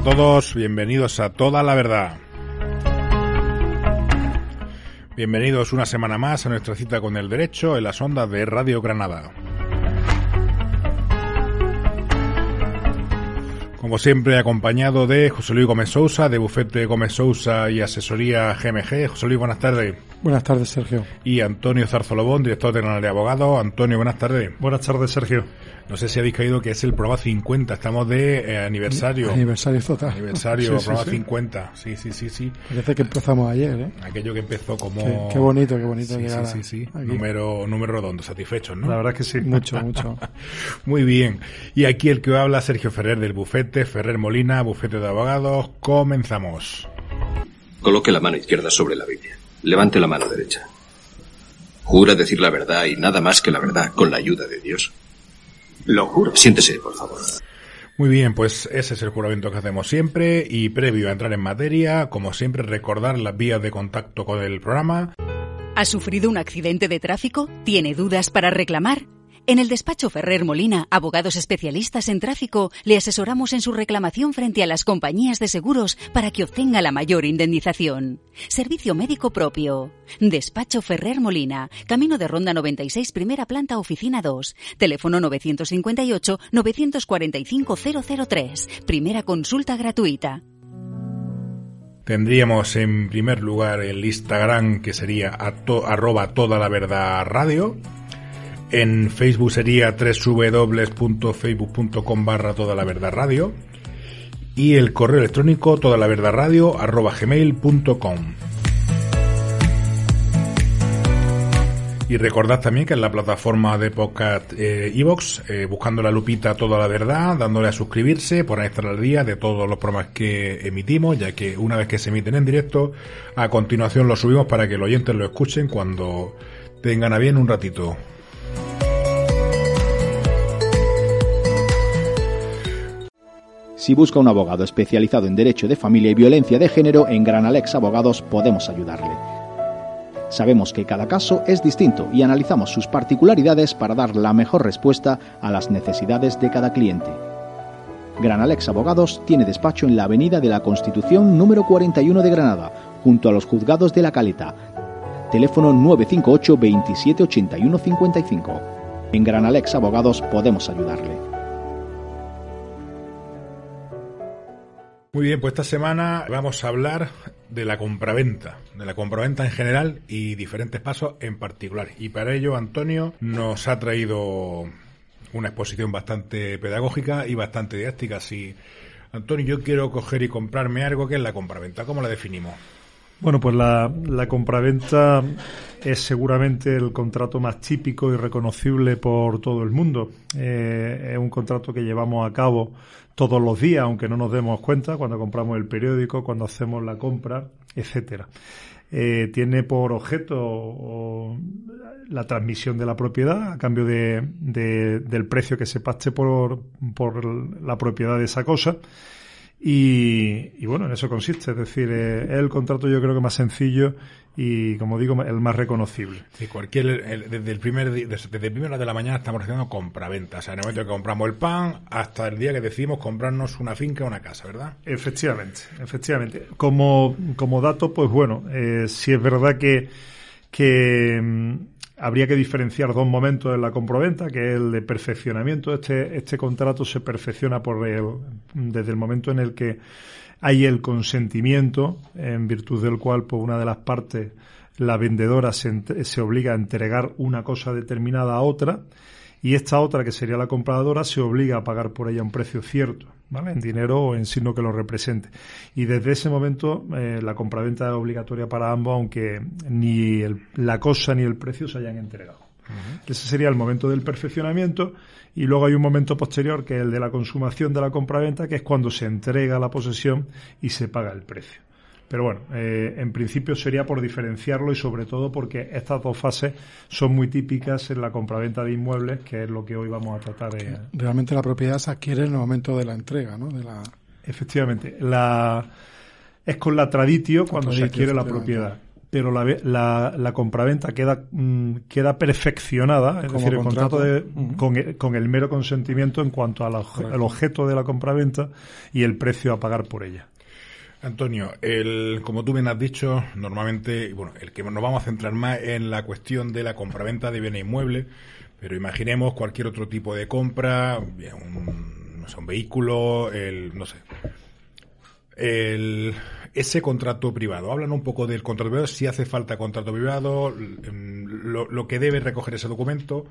A todos, bienvenidos a Toda la Verdad. Bienvenidos una semana más a nuestra cita con el derecho en las ondas de Radio Granada. Como siempre, acompañado de José Luis Gómez Sousa, de Bufete Gómez Sousa y Asesoría GMG. José Luis, buenas tardes. Buenas tardes, Sergio. Y Antonio Zarzolobón, director de Abogado. Antonio, buenas tardes. Buenas tardes, Sergio. No sé si habéis caído que es el programa 50. Estamos de eh, aniversario. Aniversario total. Aniversario, Sí, programa sí. 50. Sí, sí, sí, sí. Parece que empezamos ayer, ¿eh? Aquello que empezó como... Qué, qué bonito, qué bonito Sí, llegar sí, sí, aquí. Número, número redondo, satisfechos, ¿no? La verdad que sí. Mucho, mucho. Muy bien. Y aquí el que habla, Sergio Ferrer del Bufete, Ferrer Molina, Bufete de Abogados. Comenzamos. Coloque la mano izquierda sobre la Biblia. Levante la mano derecha. Jura decir la verdad y nada más que la verdad con la ayuda de Dios. Lo juro. Siéntese, por favor. Muy bien, pues ese es el juramento que hacemos siempre y previo a entrar en materia, como siempre, recordar las vías de contacto con el programa. ¿Ha sufrido un accidente de tráfico? ¿Tiene dudas para reclamar? En el despacho Ferrer Molina, abogados especialistas en tráfico, le asesoramos en su reclamación frente a las compañías de seguros para que obtenga la mayor indemnización. Servicio médico propio. Despacho Ferrer Molina, Camino de Ronda 96, primera planta, oficina 2. Teléfono 958-945-003. Primera consulta gratuita. Tendríamos en primer lugar el Instagram que sería arroba toda la verdad radio. En Facebook sería www.facebook.com barra toda la verdad radio. Y el correo electrónico toda la verdad radio. Y recordad también que en la plataforma de podcast eh, iVoox, eh, buscando la lupita Toda la Verdad, dándole a suscribirse, por ahí estar al día de todos los programas que emitimos, ya que una vez que se emiten en directo, a continuación lo subimos para que los oyentes lo escuchen cuando tengan a bien un ratito. Si busca un abogado especializado en Derecho de Familia y Violencia de Género, en Gran Alex Abogados podemos ayudarle. Sabemos que cada caso es distinto y analizamos sus particularidades para dar la mejor respuesta a las necesidades de cada cliente. Gran Alex Abogados tiene despacho en la Avenida de la Constitución número 41 de Granada, junto a los juzgados de la Caleta. Teléfono 958 27 81 55. En Gran Alex Abogados podemos ayudarle. Muy bien, pues esta semana vamos a hablar de la compraventa, de la compraventa en general y diferentes pasos en particular. Y para ello, Antonio nos ha traído una exposición bastante pedagógica y bastante didáctica. Así, Antonio, yo quiero coger y comprarme algo que es la compraventa. ¿Cómo la definimos? Bueno, pues la, la compraventa es seguramente el contrato más típico y reconocible por todo el mundo. Eh, es un contrato que llevamos a cabo todos los días, aunque no nos demos cuenta, cuando compramos el periódico, cuando hacemos la compra, etcétera. Eh, tiene por objeto la transmisión de la propiedad a cambio de, de- del precio que se pacte por, por la propiedad de esa cosa. Y, y bueno, en eso consiste. Es decir, eh, es el contrato yo creo que más sencillo y, como digo, el más reconocible. Sí, cualquier, el- desde el primer desde, desde el primera hora de la mañana estamos haciendo compraventa. O sea, en el momento que compramos el pan hasta el día que decidimos comprarnos una finca o una casa, ¿verdad? Efectivamente, efectivamente. Como, como dato, pues bueno, eh, si es verdad que, que mm, habría que diferenciar dos momentos en la compraventa, que es el de perfeccionamiento. Este, este contrato se perfecciona por el, desde el momento en el que hay el consentimiento, en virtud del cual, pues una de las partes, la vendedora, se, se obliga a entregar una cosa determinada a otra. y esta otra, que sería la compradora, se obliga a pagar por ella un precio cierto, ¿vale? En dinero o en signo que lo represente. Y desde ese momento eh, la compraventa es obligatoria para ambos, aunque ni la cosa ni el precio se hayan entregado. Ese sería el momento del perfeccionamiento y luego hay un momento posterior que es el de la consumación de la compraventa, que es cuando se entrega la posesión y se paga el precio. Pero bueno, eh, en principio sería por diferenciarlo y sobre todo porque estas dos fases son muy típicas en la compraventa de inmuebles, que es lo que hoy vamos a tratar de... Realmente la propiedad se adquiere en el momento de la entrega, ¿no? De la... Efectivamente. La... Es con la traditio cuando se adquiere la propiedad pero la, la, la compraventa queda, mm, queda perfeccionada, es decir, el contrato de, con, el, con, el, mero consentimiento en cuanto al objeto de la compraventa y el precio a pagar por ella. Antonio, el, como tú bien has dicho, normalmente, bueno, el que nos vamos a centrar más en la cuestión de la compraventa de bienes inmuebles, pero imaginemos cualquier otro tipo de compra, un, no sé, un vehículo, el, no sé, el, ese contrato privado. Hablan un poco del contrato privado, si hace falta contrato privado, lo, lo que debe recoger ese documento,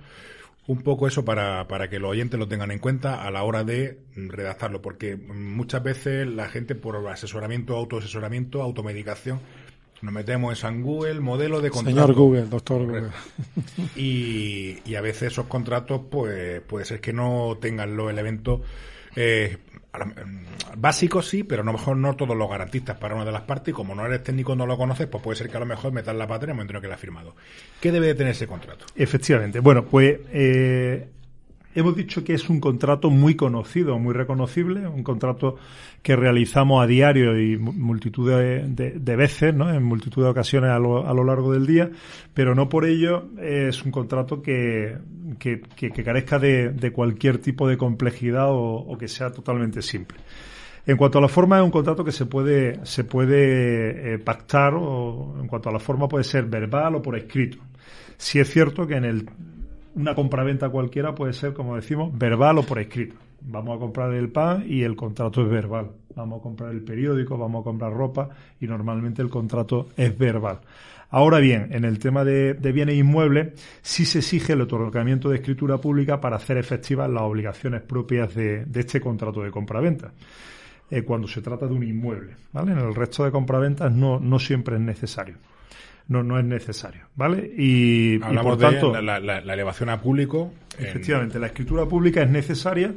un poco eso para, para que los oyentes lo tengan en cuenta a la hora de redactarlo, porque muchas veces la gente por asesoramiento, autoasesoramiento, automedicación, nos metemos en San Google, modelo de contrato. Señor Google, doctor Google. Y, y a veces esos contratos, pues puede ser que no tengan los elementos eh, básicos sí, pero a lo mejor no todos los garantistas para una de las partes y como no eres técnico no lo conoces, pues puede ser que a lo mejor metas la pata en el momento que la ha firmado. ¿Qué debe de tener ese contrato? Efectivamente. Bueno, pues eh, hemos dicho que es un contrato muy conocido, muy reconocible, un contrato que realizamos a diario y multitud de, veces, ¿no? en multitud de ocasiones a lo, largo del día, pero no por ello es un contrato que, carezca de, cualquier tipo de complejidad o, que sea totalmente simple. En cuanto a la forma, es un contrato que se puede, eh, pactar o en cuanto a la forma puede ser verbal o por escrito. Si es cierto que en el una compraventa cualquiera puede ser, como decimos, verbal o por escrito. Vamos a comprar el pan y el contrato es verbal. Vamos a comprar el periódico, vamos a comprar ropa y normalmente el contrato es verbal. Ahora bien, en el tema de, bienes inmuebles, sí se exige el otorgamiento de escritura pública para hacer efectivas las obligaciones propias de, este contrato de compraventa. Eh, cuando se trata de un inmueble, ¿vale? En el resto de compraventas no, no siempre es necesario no, no es necesario, ¿vale? Y, por tanto... La, elevación a público... Efectivamente, la escritura pública es necesaria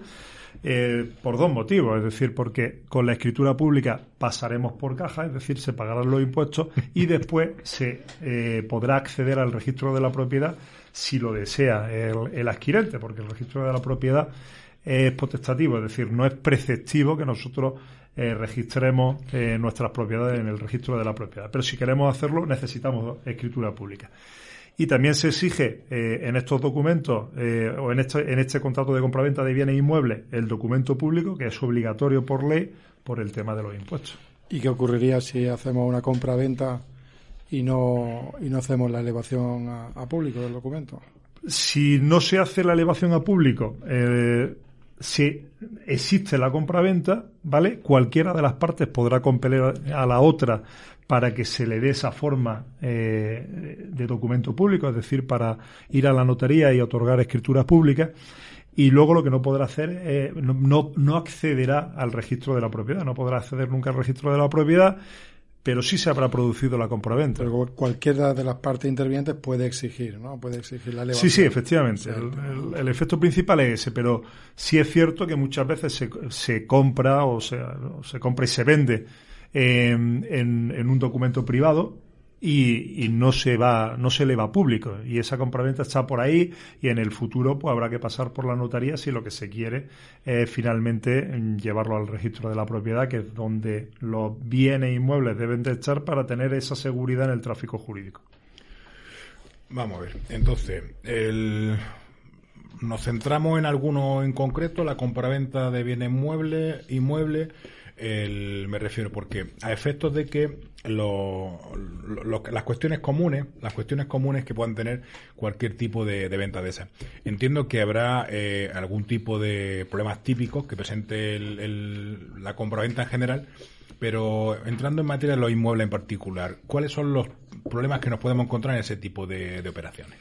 eh, por dos motivos, es decir, porque con la escritura pública pasaremos por caja, es decir, se pagarán los impuestos y después se eh, podrá acceder al registro de la propiedad si lo desea el, el adquirente, porque el registro de la propiedad es potestativo, es decir, no es preceptivo que nosotros eh, registremos eh, nuestras propiedades en el registro de la propiedad. Pero si queremos hacerlo, necesitamos escritura pública. Y también se exige eh, en estos documentos o en este, en este contrato de compraventa de bienes inmuebles el documento público, que es obligatorio por ley por el tema de los impuestos. ¿Y qué ocurriría si hacemos una compraventa y no, y no hacemos la elevación a, a público del documento? Si no se hace la elevación a público, si existe la compraventa, ¿vale? Cualquiera de las partes podrá compeler a la otra para que se le dé esa forma eh, de documento público, es decir, para ir a la notaría y otorgar escrituras públicas. Y luego lo que no podrá hacer no, no accederá al registro de la propiedad, no podrá acceder nunca al registro de la propiedad pero sí se habrá producido la compraventa. Pero cualquiera de las partes intervinientes puede exigir, ¿no? Puede exigir la elevación. Sí, sí, efectivamente. el, efecto principal es ese, pero sí es cierto que muchas veces se, se compra o se, se compra y se vende en, en un documento privado y, no se va, no se eleva público. Y esa compraventa está por ahí y en el futuro pues habrá que pasar por la notaría si lo que se quiere es finalmente llevarlo al registro de la propiedad, que es donde los bienes inmuebles deben de estar para tener esa seguridad en el tráfico jurídico. Vamos a ver, entonces, el... nos centramos en alguno en concreto, la compraventa de bienes muebles, inmuebles el, me refiero porque a efectos de que lo, las cuestiones comunes, las cuestiones comunes que puedan tener cualquier tipo de, venta de esa. Entiendo que habrá eh, algún tipo de problemas típicos que presente el, la compraventa en general, pero entrando en materia de los inmuebles en particular, ¿cuáles son los problemas que nos podemos encontrar en ese tipo de operaciones?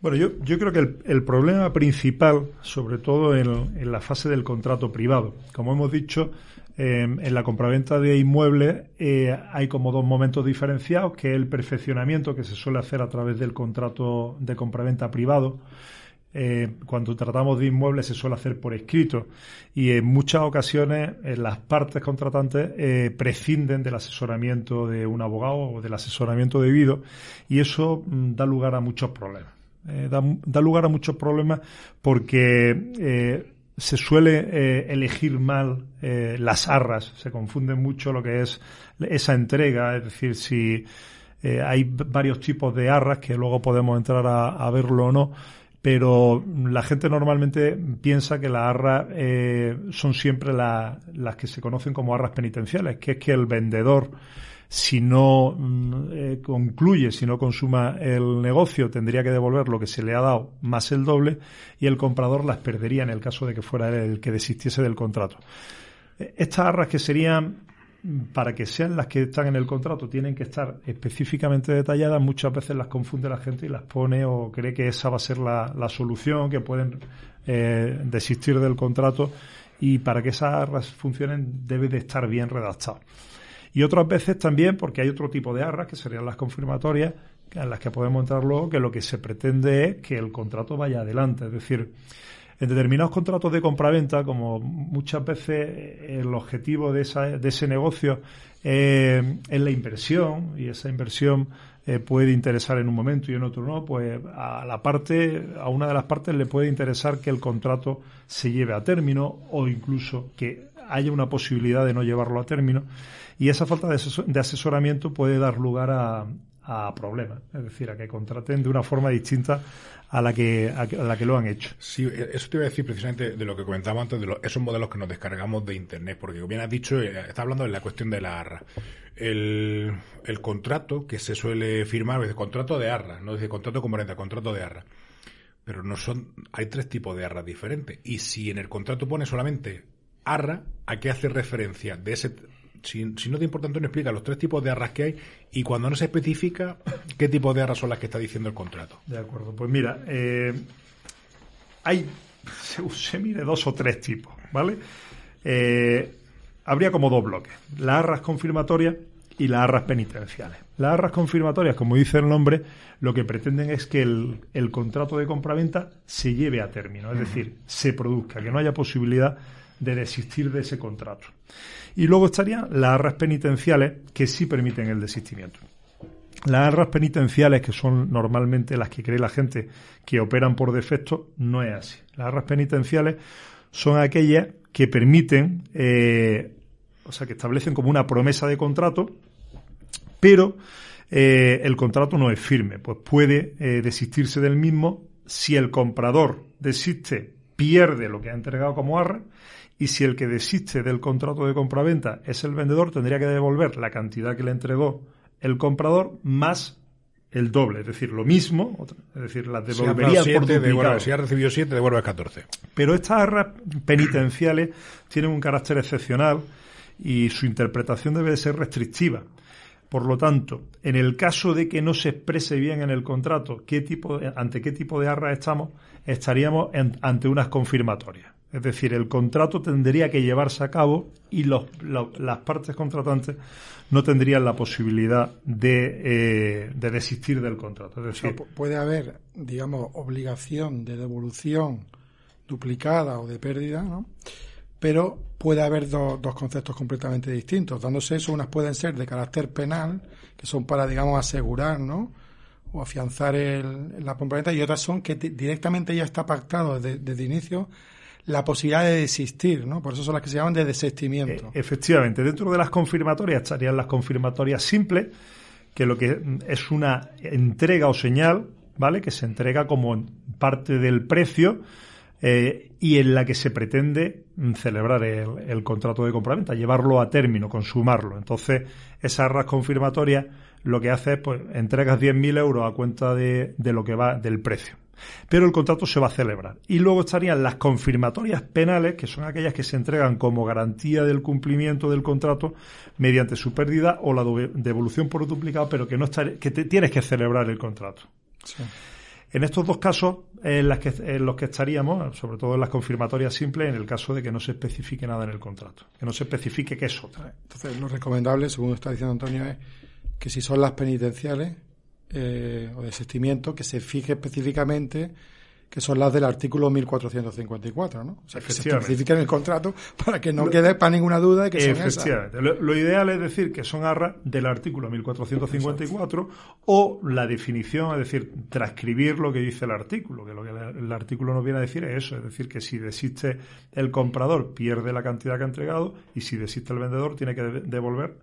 Bueno, yo, yo creo que el, problema principal, sobre todo en, la fase del contrato privado, como hemos dicho, em, en la compraventa de inmuebles eh, hay como dos momentos diferenciados, que es el perfeccionamiento que se suele hacer a través del contrato de compraventa privado, eh, cuando tratamos de inmuebles se suele hacer por escrito. Y en muchas ocasiones las partes contratantes eh, prescinden del asesoramiento de un abogado o del asesoramiento debido. Y eso mm, da lugar a muchos problemas. Eh, da, lugar a muchos problemas porque se suele elegir mal las arras, se confunde mucho lo que es esa entrega, es decir, si hay varios tipos de arras que luego podemos entrar a verlo o no pero la gente normalmente piensa que las arras eh, son siempre las que se conocen como arras penitenciales, que es que el vendedor, si no mm, eh, concluye, si no consuma el negocio, tendría que devolver lo que se le ha dado más el doble y el comprador las perdería en el caso de que fuera el que desistiese del contrato. Estas arras que serían para que sean las que están en el contrato, tienen que estar específicamente detalladas. Muchas veces las confunde la gente y las pone o cree que esa va a ser la, solución, que pueden eh, desistir del contrato y para que esas arras funcionen debe de estar bien redactado. Y otras veces también porque hay otro tipo de arras, que serían las confirmatorias, en las que podemos entrar luego, que lo que se pretende es que el contrato vaya adelante. Es decir, en determinados contratos de compraventa, como muchas veces el objetivo de, ese negocio eh, es la inversión y esa inversión eh, puede interesar en un momento y en otro no, pues a la parte, a una de las partes le puede interesar que el contrato se lleve a término o incluso que haya una posibilidad de no llevarlo a término y esa falta de asesoramiento puede dar lugar a, problemas, es decir, a que contraten de una forma distinta a la que a la que lo han hecho. Sí, eso te iba a decir precisamente de lo que comentaba antes de esos modelos que nos descargamos de internet, porque como bien has dicho, eh, está hablando de la cuestión de la arra. El, contrato que se suele firmar es el contrato de arra, no dice contrato con el contrato de arra. Pero no son, hay tres tipos de arras diferentes. Y si en el contrato pone solamente arra, ¿a qué hace referencia de ese si, no te importa, Antonio, explica los tres tipos de arras que hay y cuando no se especifica, qué tipo de arras son las que está diciendo el contrato. De acuerdo, pues mira, eh, hay, se, mide dos o tres tipos, ¿vale? Eh, habría como dos bloques, las arras confirmatorias y las arras penitenciales. Las arras confirmatorias, como dice el nombre, lo que pretenden es que el, el contrato de compraventa se lleve a término, es decir, se produzca, que no haya posibilidad de desistir de ese contrato. Y luego estarían las arras penitenciales que sí permiten el desistimiento. Las arras penitenciales, que son normalmente las que cree la gente que operan por defecto, no es así. Las arras penitenciales son aquellas que permiten, eh, o sea, que establecen como una promesa de contrato, pero eh, el contrato no es firme, pues puede eh, desistirse del mismo si el comprador desiste, pierde lo que ha entregado como arra y si el que desiste del contrato de compraventa es el vendedor, tendría que devolver la cantidad que le entregó el comprador más el doble, es decir, lo mismo, es decir, las devolvería si por devuelve, Si ha recibido 7, devuelve 14. Pero estas arras penitenciales tienen un carácter excepcional y su interpretación debe de ser restrictiva. Por lo tanto, en el caso de que no se exprese bien en el contrato qué tipo ante qué tipo de arras estamos, estaríamos ante unas confirmatorias. Es decir, el contrato tendría que llevarse a cabo y los, las partes contratantes no tendrían la posibilidad de, eh, de desistir del contrato. Es decir, puede haber, digamos, obligación de devolución duplicada o de pérdida, ¿no? pero puede haber dos conceptos completamente distintos. Dándose eso, unas pueden ser de carácter penal, que son para, digamos, asegurar, ¿no? o afianzar el, la compraventa, y otras son que directamente ya está pactado desde, desde inicio la posibilidad de desistir, ¿no? Por eso son las que se llaman de desistimiento. Eh, efectivamente, dentro de las confirmatorias estarían las confirmatorias simples, que lo que es una entrega o señal, ¿vale? Que se entrega como parte del precio eh, y en la que se pretende celebrar el, contrato de compraventa, llevarlo a término, consumarlo. Entonces, esas arras confirmatorias lo que hace es, pues, entregas 10.000 euros a cuenta de, de lo que va del precio pero el contrato se va a celebrar. Y luego estarían las confirmatorias penales, que son aquellas que se entregan como garantía del cumplimiento del contrato mediante su pérdida o la devolución por duplicado, pero que no que tienes que celebrar el contrato. En estos dos casos, en, las que, en los que estaríamos, sobre todo en las confirmatorias simples, en el caso de que no se especifique nada en el contrato, que no se especifique qué es otra. Entonces, lo recomendable, según está diciendo Antonio, es que si son las penitenciales eh, o desistimiento, que se fije específicamente que son las del artículo 1454, ¿no? O sea, que se especifiquen en el contrato para que no quede para ninguna duda de que son Efectivamente. Lo, ideal es decir que son arras del artículo 1454 o la definición, es decir, transcribir lo que dice el artículo, que lo que el artículo nos viene a decir es eso, es decir, que si desiste el comprador pierde la cantidad que ha entregado y si desiste el vendedor tiene que devolver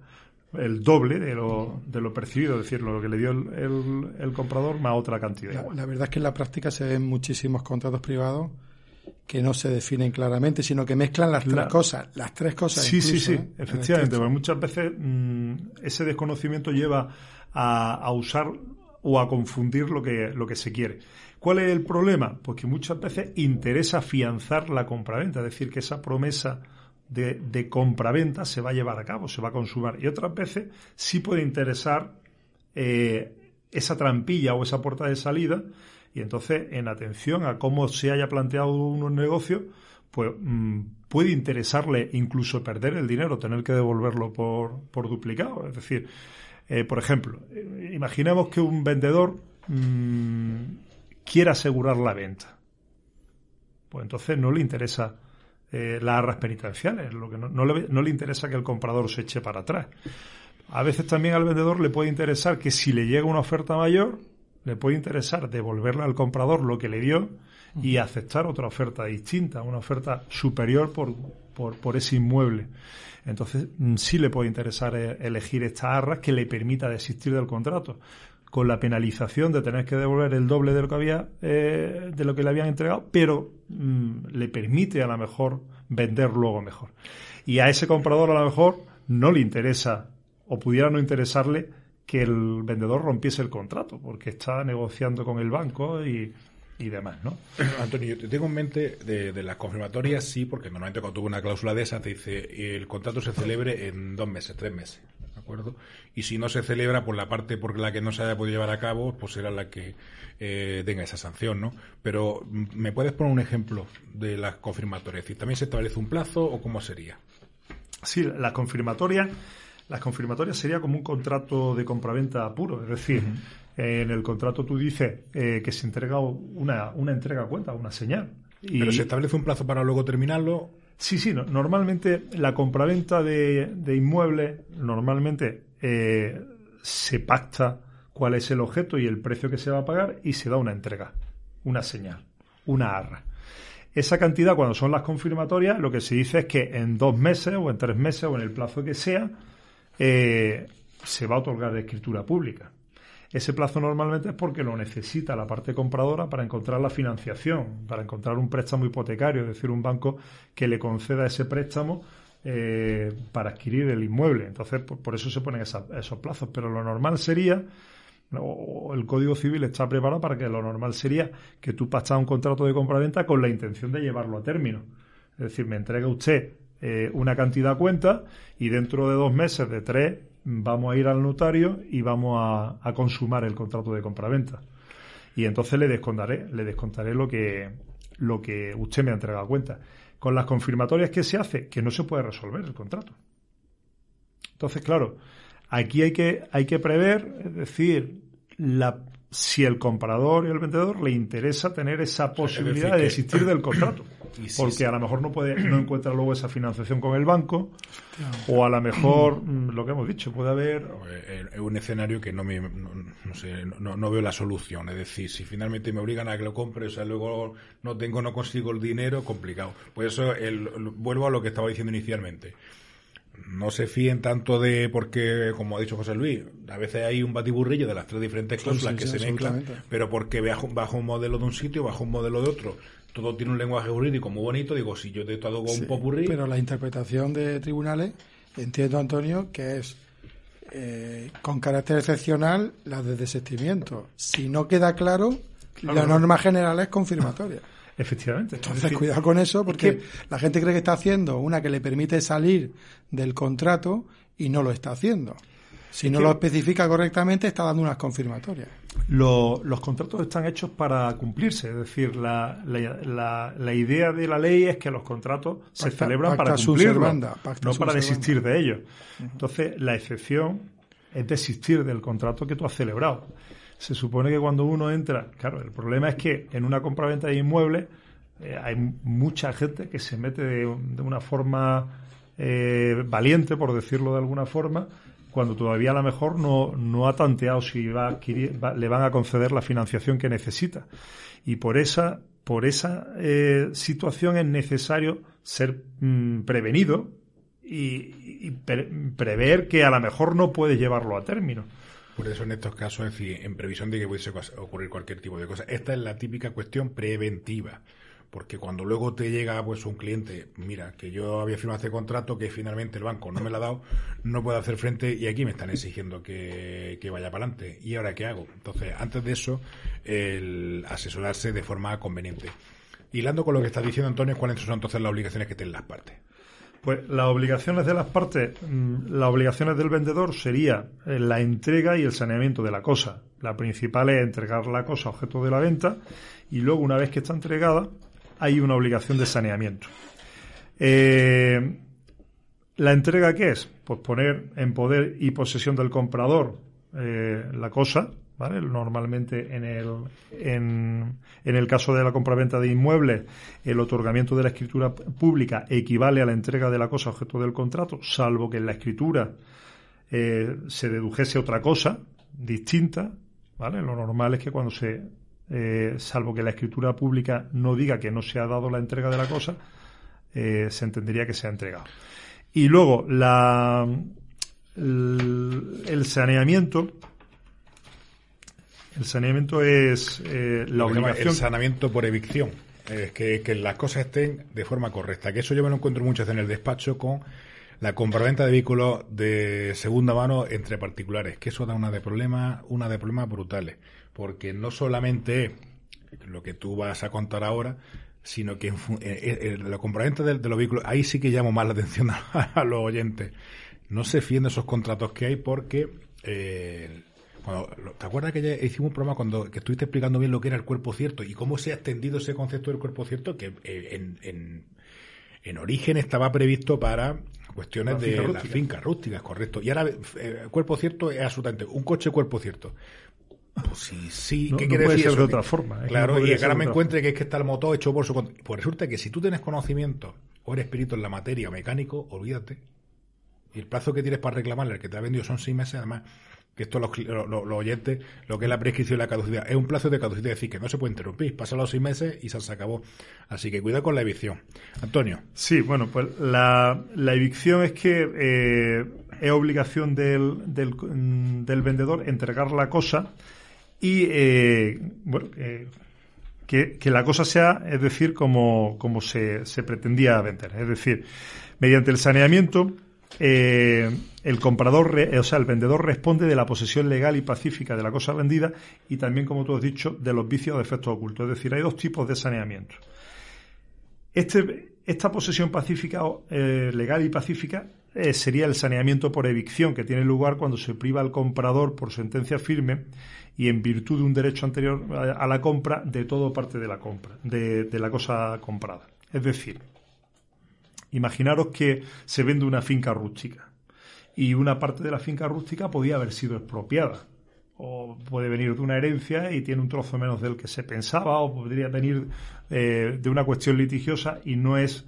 el doble de lo, de lo percibido, es decir, lo que le dio el, el, comprador más otra cantidad. La, verdad es que en la práctica se ven muchísimos contratos privados que no se definen claramente, sino que mezclan las tres cosas, las tres cosas. Sí, sí, sí, ¿eh? efectivamente, porque muchas veces mm, ese desconocimiento lleva a, a, usar o a confundir lo que, lo que se quiere. ¿Cuál es el problema? Pues que muchas veces interesa afianzar la compraventa, es decir, que esa promesa de, de compra-venta se va a llevar a cabo, se va a consumar. Y otras veces sí puede interesar eh, esa trampilla o esa puerta de salida. Y entonces, en atención a cómo se haya planteado un negocio, pues mm, puede interesarle incluso perder el dinero, tener que devolverlo por, por duplicado. Es decir, eh, por ejemplo, eh, imaginemos que un vendedor mm, quiera asegurar la venta. Pues entonces no le interesa eh, las arras penitenciales, lo que no, le, no le interesa que el comprador se eche para atrás. A veces también al vendedor le puede interesar que si le llega una oferta mayor, le puede interesar devolverle al comprador lo que le dio y aceptar otra oferta distinta, una oferta superior por, por, por ese inmueble. Entonces, mm, sí le puede interesar eh, elegir esta arras que le permita desistir del contrato con la penalización de tener que devolver el doble de lo que había eh, de lo que le habían entregado, pero mm, le permite a lo mejor vender luego mejor. Y a ese comprador a lo mejor no le interesa o pudiera no interesarle que el vendedor rompiese el contrato, porque está negociando con el banco y, y demás, ¿no? Antonio, yo tengo en mente de, de, las confirmatorias, sí, porque normalmente cuando tuvo una cláusula de esa te dice el contrato se celebre en dos meses, tres meses acuerdo? Y si no se celebra, por la parte por la que no se haya podido llevar a cabo, pues será la que eh, tenga esa sanción, ¿no? Pero, mm, ¿me puedes poner un ejemplo de las confirmatorias? ¿También se establece un plazo o cómo sería? Sí, las confirmatorias, las confirmatorias sería como un contrato de compraventa puro, es decir, en el contrato tú dices eh, que se entrega una, una entrega a cuenta, una señal. ¿Pero se establece un plazo para luego terminarlo Sí, sí, normalmente la compraventa de, de inmuebles, normalmente eh, se pacta cuál es el objeto y el precio que se va a pagar y se da una entrega, una señal, una arra. Esa cantidad, cuando son las confirmatorias, lo que se dice es que en dos meses o en tres meses o en el plazo que sea, eh, se va a otorgar de escritura pública. Ese plazo normalmente es porque lo necesita la parte compradora para encontrar la financiación, para encontrar un préstamo hipotecario, es decir, un banco que le conceda ese préstamo eh, para adquirir el inmueble. Entonces, por, eso se ponen esos plazos. Pero lo normal sería, o el Código Civil está preparado para que lo normal sería que tú pasas un contrato de compraventa con la intención de llevarlo a término. Es decir, me entrega usted eh, una cantidad a cuenta y dentro de dos meses, de tres, vamos a ir al notario y vamos a, consumar el contrato de compraventa. Y entonces le descontaré, le descontaré lo que, lo que usted me ha entregado cuenta. Con las confirmatorias que se hace, que no se puede resolver el contrato. Entonces, claro, aquí hay que, hay que prever, es decir, la, si el comprador y el vendedor le interesa tener esa posibilidad de desistir del contrato. porque a lo mejor no puede no encuentra luego esa financiación con el banco o a lo mejor mm, lo que hemos dicho puede haber es un escenario que no me no, sé no, veo la solución. Es decir si finalmente me obligan a que lo compre o sea luego no tengo no consigo el dinero complicado. Por eso el, vuelvo a lo que estaba diciendo inicialmente no se fíen tanto de porque, como ha dicho José Luis, a veces hay un batiburrillo de las tres diferentes cláusulas que se mezclan, pero porque bajo, bajo un modelo de un sitio, bajo un modelo de otro, todo tiene un lenguaje jurídico muy bonito, digo, si yo te todo con un popurrí... Pero la interpretación de tribunales, entiendo, Antonio, que es eh, con carácter excepcional la de desistimiento. Si no queda claro, la norma general es confirmatoria. Efectivamente. Entonces, cuidado con eso, porque la gente cree que está haciendo una que le permite salir del contrato y no lo está haciendo. Si no lo especifica correctamente, está dando unas confirmatorias. los contratos están hechos para cumplirse, es decir, la, la, idea de la ley es que los contratos se celebran para cumplirlos, no para desistir de ellos. Entonces, la excepción es desistir del contrato que tú has celebrado. Se supone que cuando uno entra, claro, el problema es que en una compraventa de inmuebles eh, hay mucha gente que se mete de, una forma eh, valiente, por decirlo de alguna forma, cuando todavía a lo mejor no, no ha tanteado si va a adquirir, le van a conceder la financiación que necesita. Y por esa, por esa eh, situación es necesario ser mm, prevenido y, prever que a lo mejor no puede llevarlo a término. Por eso en estos casos, es decir, en previsión de que pudiese ocurrir cualquier tipo de cosa, esta es la típica cuestión preventiva porque cuando luego te llega pues un cliente, mira, que yo había firmado este contrato que finalmente el banco no me lo ha dado, no puedo hacer frente y aquí me están exigiendo que, vaya para adelante. ¿Y ahora qué hago? Entonces, antes de eso, el asesorarse de forma conveniente. Hilando con lo que está diciendo Antonio, ¿cuáles son entonces las obligaciones que tienen las partes? Pues las obligaciones de las partes, mm, las obligaciones del vendedor sería eh, la entrega y el saneamiento de la cosa. La principal es entregar la cosa objeto de la venta y luego una vez que está entregada, hay una obligación de saneamiento. Eh, ¿La entrega qué es? Pues poner en poder y posesión del comprador eh, la cosa, ¿vale? Normalmente en el, en, el caso de la compraventa de inmuebles, el otorgamiento de la escritura pública equivale a la entrega de la cosa objeto del contrato, salvo que en la escritura eh, se dedujese otra cosa distinta, ¿vale? Lo normal es que cuando se eh, salvo que la escritura pública no diga que no se ha dado la entrega de la cosa, eh, se entendería que se ha entregado. Y luego, la, el, saneamiento. El saneamiento es eh, la obligación. El saneamiento por evicción. que, que las cosas estén de forma correcta. Que eso yo me lo encuentro muchas en el despacho con la compraventa de vehículos de segunda mano entre particulares, que eso da una de problemas, una de problemas brutales porque no solamente lo que tú vas a contar ahora, sino que en, eh, eh, eh, la compraventa de, los vehículos, ahí sí que llamo más la atención a, los oyentes. No se fíen de esos contratos que hay porque... ¿Te acuerdas que ya hicimos un programa cuando que estuviste explicando bien lo que era el cuerpo cierto y cómo se ha extendido ese concepto del cuerpo cierto que en, en, origen estaba previsto para cuestiones de las fincas rústicas, correcto. Y ahora el cuerpo cierto es absolutamente un coche cuerpo cierto. Pues sí, sí, ¿qué quiere puede decir ser de otra forma. Claro, y ahora me encuentre que es que está el motor hecho por su... Pues resulta que si tú tienes conocimiento o eres espíritu en la materia o mecánico, olvídate. Y el plazo que tienes para reclamarle, el que te ha vendido son seis meses, además, que esto los, los, oyentes, lo que es la prescripción y la caducidad, es un plazo de caducidad, es decir, que no se puede interrumpir. Pasan los seis meses y se acabó. Así que cuidado con la evicción. Antonio. Sí, bueno, pues la, la evicción es que eh, es obligación del, del, del vendedor entregar la cosa y eh, bueno, que, que, la cosa sea, es decir, como, como se, se, pretendía vender. Es decir, mediante el saneamiento, eh, el comprador, o sea, el vendedor responde de la posesión legal y pacífica de la cosa vendida y también, como tú has dicho, de los vicios o defectos ocultos. Es decir, hay dos tipos de saneamiento. Este, esta posesión pacífica, eh, legal y pacífica, eh, sería el saneamiento por evicción, que tiene lugar cuando se priva al comprador por sentencia firme y en virtud de un derecho anterior a la compra de todo parte de la compra, de, la cosa comprada. Es decir, imaginaros que se vende una finca rústica y una parte de la finca rústica podía haber sido expropiada o puede venir de una herencia y tiene un trozo menos del que se pensaba, o podría venir eh, de una cuestión litigiosa y no es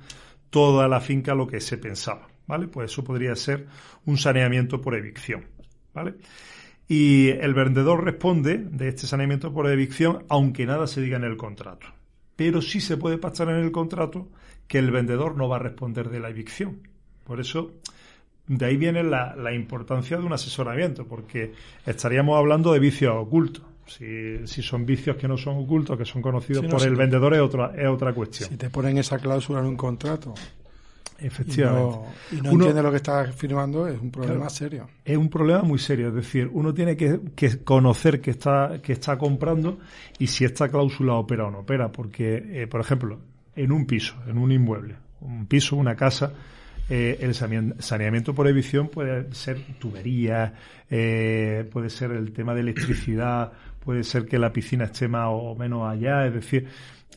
toda la finca lo que se pensaba, ¿vale? Pues eso podría ser un saneamiento por evicción, ¿vale? y el vendedor responde de este saneamiento por evicción aunque nada se diga en el contrato. Pero sí se puede pactar en el contrato que el vendedor no va a responder de la evicción. Por eso, de ahí viene la, importancia de un asesoramiento, porque estaríamos hablando de vicios ocultos. Si, si, son vicios que no son ocultos, que son conocidos por el vendedor, es otra, es otra cuestión. Si te ponen esa cláusula en un contrato Efectivamente. Y no, entiende lo que está firmando, es un problema serio. Es un problema muy serio. Es decir, uno tiene que, conocer que está, que está comprando y si esta cláusula opera o no opera. Porque, eh, por ejemplo, en un piso, en un inmueble, un piso, una casa, eh, el saneamiento por evicción puede ser tubería, eh, puede ser el tema de electricidad, puede ser que la piscina esté más o menos allá, es decir,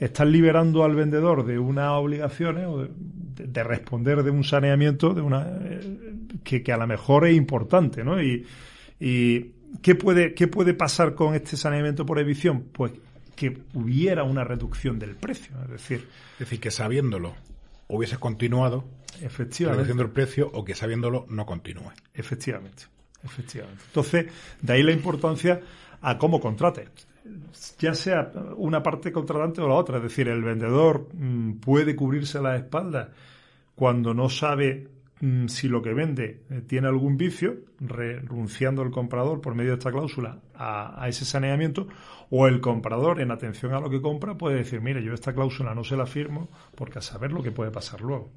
están liberando al vendedor de unas obligaciones o de, responder de un saneamiento de una eh, que, a lo mejor es importante, ¿no? Y, y ¿qué puede, qué puede pasar con este saneamiento por evicción? Pues que hubiera una reducción del precio, es decir, es decir, que sabiéndolo hubiese continuado efectivamente reduciendo el precio o que sabiéndolo no continúe. Efectivamente, efectivamente. Entonces, de ahí la importancia a cómo contrate ya sea una parte contratante o la otra. Es decir, el vendedor mm, puede cubrirse la espalda cuando no sabe si lo que vende eh, tiene algún vicio, renunciando el comprador por medio de esta cláusula a, a, ese saneamiento, o el comprador, en atención a lo que compra, puede decir, mire, yo esta cláusula no se la firmo porque a saber lo que puede pasar luego.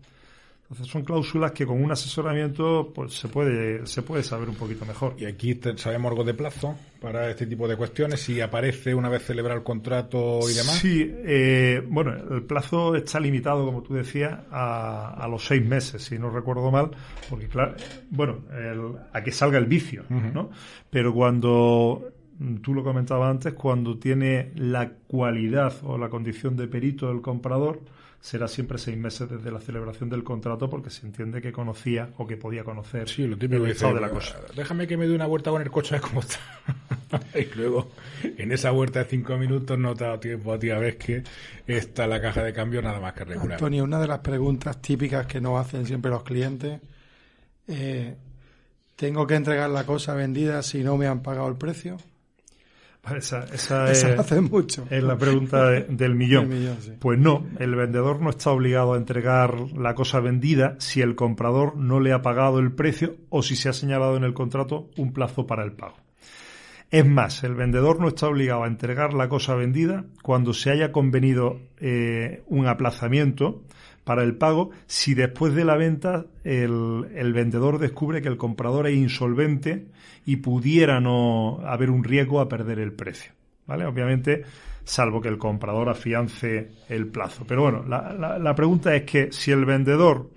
Entonces son cláusulas que con un asesoramiento pues se puede se puede saber un poquito mejor. Y aquí sabemos algo de plazo para este tipo de cuestiones, si aparece una vez celebrado el contrato y demás. Sí, eh, bueno, el plazo está limitado, como tú decías, a, los seis meses, si no recuerdo mal, porque claro, bueno, a que salga el vicio, ¿no? Pero cuando tú lo comentabas antes, cuando tiene la cualidad o la condición de perito del comprador, será siempre seis meses desde la celebración del contrato porque se entiende que conocía o que podía conocer sí, lo el estado de la cosa. Déjame que me dé una vuelta con el coche a ver cómo está. y luego, en esa vuelta de cinco minutos no te ha dado tiempo a ti a ver que está la caja de cambio nada más que regular. Antonio, una de las preguntas típicas que nos hacen siempre los clientes eh, ¿tengo que entregar la cosa vendida si no me han pagado el precio? Esa, es, mucho. es la pregunta del millón. Pues no, el vendedor no está obligado a entregar la cosa vendida si el comprador no le ha pagado el precio o si se ha señalado en el contrato un plazo para el pago. Es más, el vendedor no está obligado a entregar la cosa vendida cuando se haya convenido eh, un aplazamiento para el pago si después de la venta el, el, vendedor descubre que el comprador es insolvente y pudiera no haber un riesgo a perder el precio. ¿Vale? Obviamente, salvo que el comprador afiance el plazo. Pero bueno, la, la, pregunta es que si el vendedor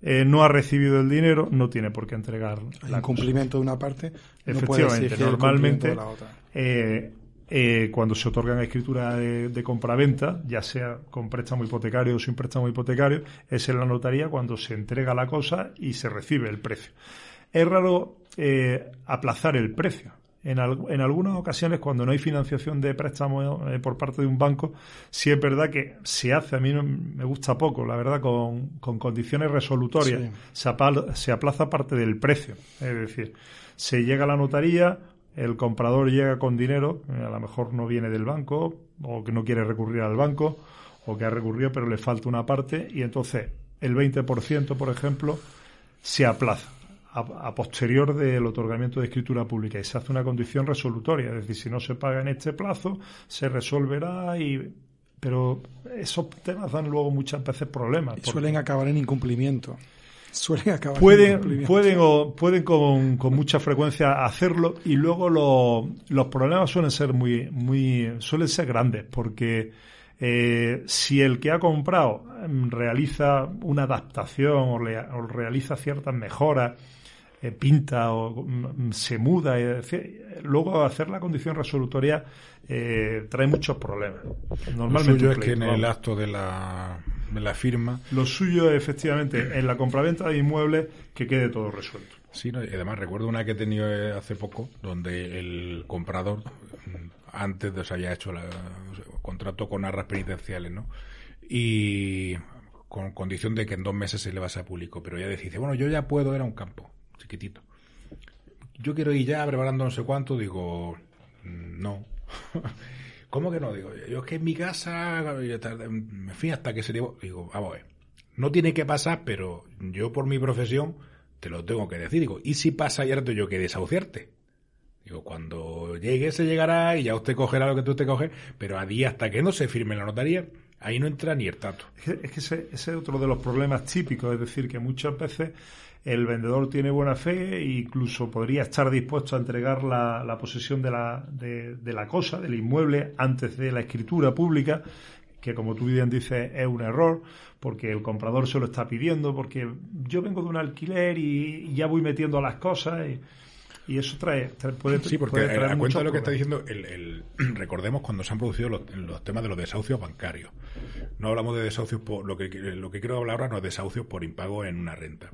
eh, no ha recibido el dinero, no tiene por qué entregar el cumplimiento de una parte. Efectivamente, normalmente de la otra. Eh, eh, cuando se otorgan escrituras de, de compraventa, ya sea con préstamo hipotecario o sin préstamo hipotecario, es en la notaría cuando se entrega la cosa y se recibe el precio. Es raro eh, aplazar el precio. En, en, algunas ocasiones, cuando no hay financiación de préstamo eh, por parte de un banco, sí es verdad que se hace, a mí me gusta poco, la verdad, con, con condiciones resolutorias. Se, se aplaza parte del precio. Es decir, se llega a la notaría, el comprador llega con dinero, a lo mejor no viene del banco, o que no quiere recurrir al banco, o que ha recurrido pero le falta una parte, y entonces el 20%, por ejemplo, se aplaza a, posterior del otorgamiento de escritura pública y se hace una condición resolutoria, es decir, si no se paga en este plazo, se resolverá y pero esos temas dan luego muchas veces problemas. suelen acabar en incumplimiento suelen acabar pueden pueden o pueden con, con, mucha frecuencia hacerlo y luego los problemas suelen ser muy muy suelen ser grandes porque eh, si el que ha comprado mm, realiza una adaptación o, o realiza ciertas mejoras eh, pinta o mm, se muda. luego hacer la condición resolutoria eh, trae muchos problemas. Normalmente lo suyo es que en el acto de la, la firma. Lo suyo efectivamente en la compraventa de inmuebles que quede todo resuelto. Sí, y además recuerdo una que he tenido eh, hace poco donde el comprador mm, antes de se haya hecho el contrato con arras penitenciales, ¿no? Y con condición de que en dos meses se le va a público, pero ya dice, bueno, yo ya puedo, era un campo chiquitito. Yo quiero ir ya preparando no sé cuánto, digo, no. ¿Cómo que no? Digo, yo es que en mi casa, me fui hasta que se digo, digo, vamos a ver, no tiene que pasar, pero yo por mi profesión te lo tengo que decir. Digo, ¿y si pasa y ahora yo que desahuciarte? Digo, cuando llegue se llegará y ya usted cogerá lo que tú te coges, pero a día hasta que no se firme la notaría, ahí no entra ni el tato. Es que, ese, ese, es otro de los problemas típicos, es decir, que muchas veces el vendedor tiene buena fe e incluso podría estar dispuesto a entregar la, posesión de la, de, la cosa, del inmueble, antes de la escritura pública, que como tú bien dices es un error, porque el comprador se lo está pidiendo, porque yo vengo de un alquiler y, ya voy metiendo las cosas y, eso trae, puede, sí porque puede traer a cuenta de lo que está diciendo el, recordemos cuando se han producido los, temas de los desahucios bancarios. No hablamos de desahucios por lo que lo que quiero hablar ahora no es desahucios por impago en una renta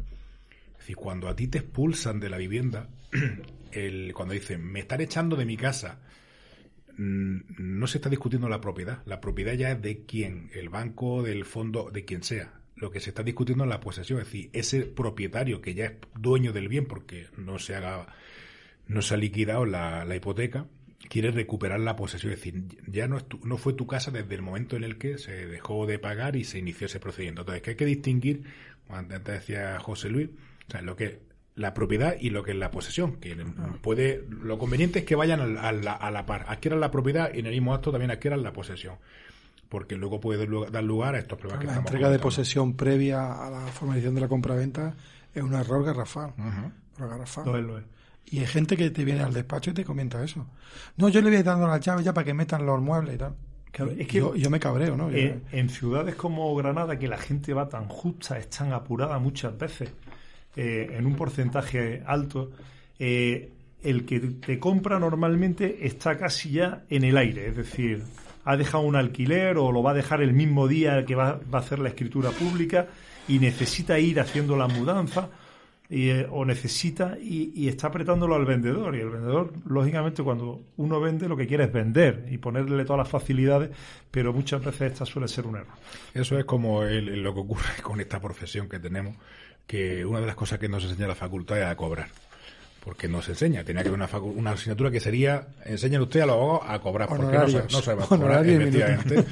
decir cuando a ti te expulsan de la vivienda el, cuando dicen me están echando de mi casa Mm, no se está discutiendo la propiedad. La propiedad ya es de quien, el banco, del fondo, de quien sea. Lo que se está discutiendo es la posesión, es decir, ese propietario que ya es dueño del bien porque no se haga, no se ha liquidado la, hipoteca, quiere recuperar la posesión. Es decir, ya no, no fue tu casa desde el momento en el que se dejó de pagar y se inició ese procedimiento. Entonces, que hay que distinguir, antes decía José Luis, o sea, lo que la propiedad y lo que es la posesión. Que puede, lo conveniente es que vayan a la, a la par. Adquieran la propiedad y en el mismo acto también adquieran la posesión. Porque luego puede dar lugar a estos problemas La entrega de posesión previa a la formalización de la compraventa es un error garrafal. garrafal. Y hay gente que te viene al despacho y te comenta eso. No, yo le voy dando las llaves ya para que metan los muebles y tal. es que yo, me cabreo, ¿no? en ciudades como Granada, que la gente va tan justa, es tan apurada muchas veces, eh, en un porcentaje alto, eh, el que te compra normalmente está casi ya en el aire, es decir, ha dejado un alquiler o lo va a dejar el mismo día que va, a hacer la escritura pública y necesita ir haciendo la mudanza eh, o necesita y, está apretándolo al vendedor. Y el vendedor lógicamente cuando uno vende lo que quiere es vender y ponerle todas las facilidades pero muchas veces esta suele ser un error. Eso es como lo que ocurre con esta profesión que tenemos que una de las cosas que nos enseña la facultad es a cobrar. Porque nos enseña, tenía que haber una, una asignatura que sería, enseña usted a los abogados a cobrar, porque no, no sabemos cobrar, efectivamente.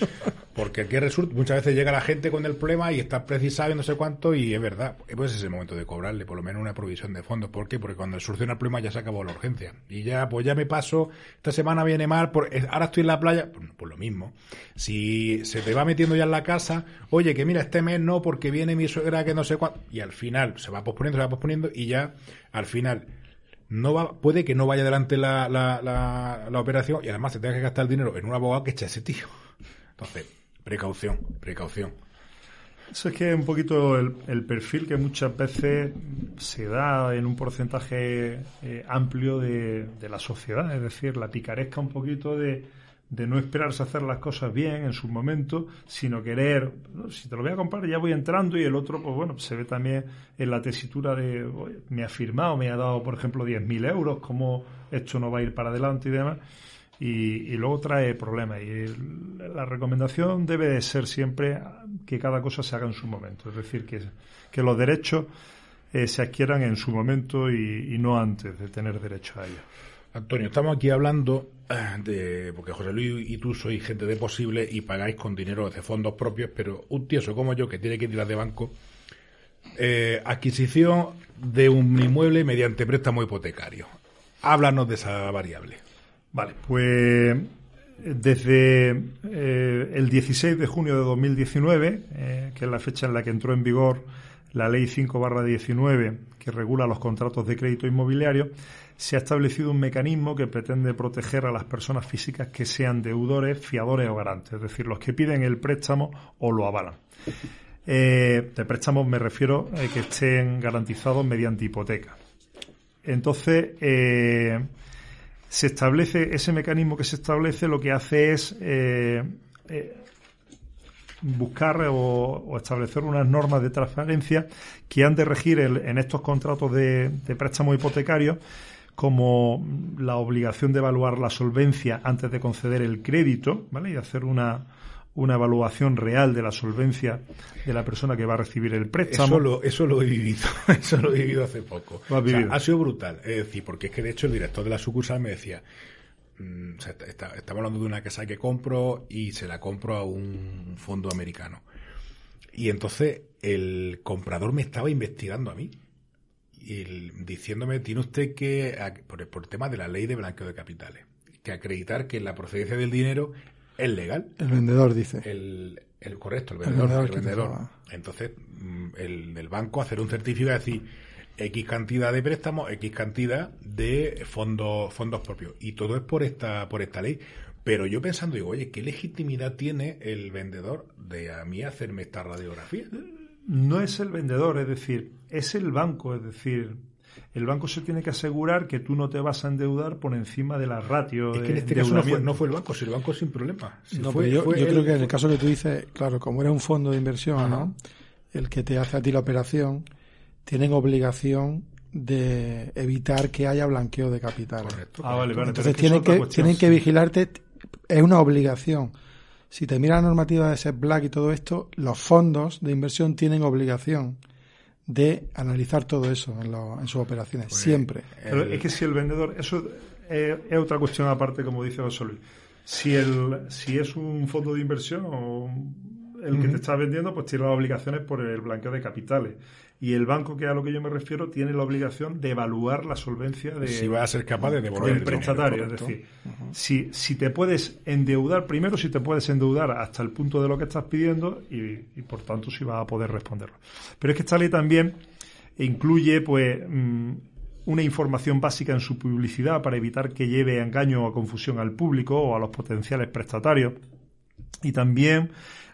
Porque que resulta, muchas veces llega la gente con el problema y está precisado y no sé cuánto, y es verdad, pues es el momento de cobrarle por lo menos una provisión de fondos. ¿Por qué? Porque cuando soluciona el problema ya se acabó la urgencia. Y ya, pues ya me paso, esta semana viene mal, por, ahora estoy en la playa, pues, pues, lo mismo. Si se te va metiendo ya en la casa, oye, que mira, este mes no, porque viene mi suegra que no sé cuánto, y al final se va posponiendo, se va posponiendo, y ya, al final, no va, puede que no vaya adelante la, la, la, operación y además se tenga que gastar el dinero en un abogado que eche ese tío. Entonces, Precaución, precaución. Eso es que es un poquito el, perfil que muchas veces se da en un porcentaje eh, amplio de, la sociedad, es decir, la picaresca un poquito de, no esperarse hacer las cosas bien en su momento, sino querer, si te lo voy a comprar ya voy entrando y el otro, pues bueno, se ve también en la tesitura de, me ha firmado, me ha dado, por ejemplo, 10.000 euros, cómo esto no va a ir para adelante y demás y, luego trae problemas. Y la recomendación debe de ser siempre que cada cosa se haga en su momento, es decir, que, que los derechos eh, se adquieran en su momento y, no antes de tener derecho a ellos. Antonio, estamos aquí hablando de. Porque José Luis y tú sois gente de posible y pagáis con dinero de fondos propios, pero un tieso como yo que tiene que tirar de banco. Eh, adquisición de un inmueble mediante préstamo hipotecario. Háblanos de esa variable. Vale, pues desde eh, el 16 de junio de 2019, eh, que es la fecha en la que entró en vigor la Ley 5-19, que regula los contratos de crédito inmobiliario, se ha establecido un mecanismo que pretende proteger a las personas físicas que sean deudores, fiadores o garantes, es decir, los que piden el préstamo o lo avalan. Eh, de préstamos me refiero a que estén garantizados mediante hipoteca. Entonces, se establece, ese mecanismo que se establece lo que hace es eh, eh, buscar o, establecer unas normas de transparencia que han de regir en estos contratos de préstamo hipotecario como la obligación de evaluar la solvencia antes de conceder el crédito, ¿vale? Y hacer una, una evaluación real de la solvencia de la persona que va a recibir el préstamo. Eso lo, eso lo he vivido, eso lo he vivido hace poco. ha sido brutal, es decir, porque es que de hecho el director de la sucursal me decía, mm, estamos hablando de una casa que compro y se la compro a un fondo americano. Y entonces el comprador me estaba investigando a mí y diciéndome, tiene usted que, por, por el tema de la ley de blanqueo de capitales, que acreditar que la procedencia del dinero es legal. El vendedor dice. El, el correcto, el vendedor. El vendedor. Entonces, mm, el, el banco hacer un certificado, decir, X cantidad de préstamos, X cantidad de fondos, fondos propios. Y todo es por esta, por esta ley. Pero yo pensando, digo, oye, ¿qué legitimidad tiene el vendedor de a mí hacerme esta radiografía? No es el vendedor, es decir, es el banco, es decir, el banco se tiene que asegurar que tú no te vas a endeudar por encima de la ratio. Es que en este caso no fue, no fue, el banco, si el banco sin problema. no, yo, creo que en el caso que tú dices, claro, como era un fondo de inversión, ¿no? el que te hace a ti la operación, tienen obligación de evitar que haya blanqueo de capital. Ah, vale, vale. Entonces tienen que, tienen que vigilarte, es una obligación. Si te mira la normativa de SEP Black y todo esto, los fondos de inversión tienen obligación de analizar todo eso en, sus operaciones, pues, siempre. es que si el vendedor, eso es, otra cuestión aparte, como dice José Luis. Si, el, si es un fondo de inversión o el que te está vendiendo, pues tiene las obligaciones por el blanqueo de capitales. Y el banco, que a lo que yo me refiero, tiene la obligación de evaluar la solvencia de, si va a ser capaz de devolver el prestatario. es decir, si, si te puedes endeudar, primero si te puedes endeudar hasta el punto de lo que estás pidiendo y, por tanto si vas a poder responderlo. Pero es que esta ley también incluye, pues, mm, una información básica en su publicidad para evitar que lleve a engaño o a confusión al público o a los potenciales prestatarios. Y también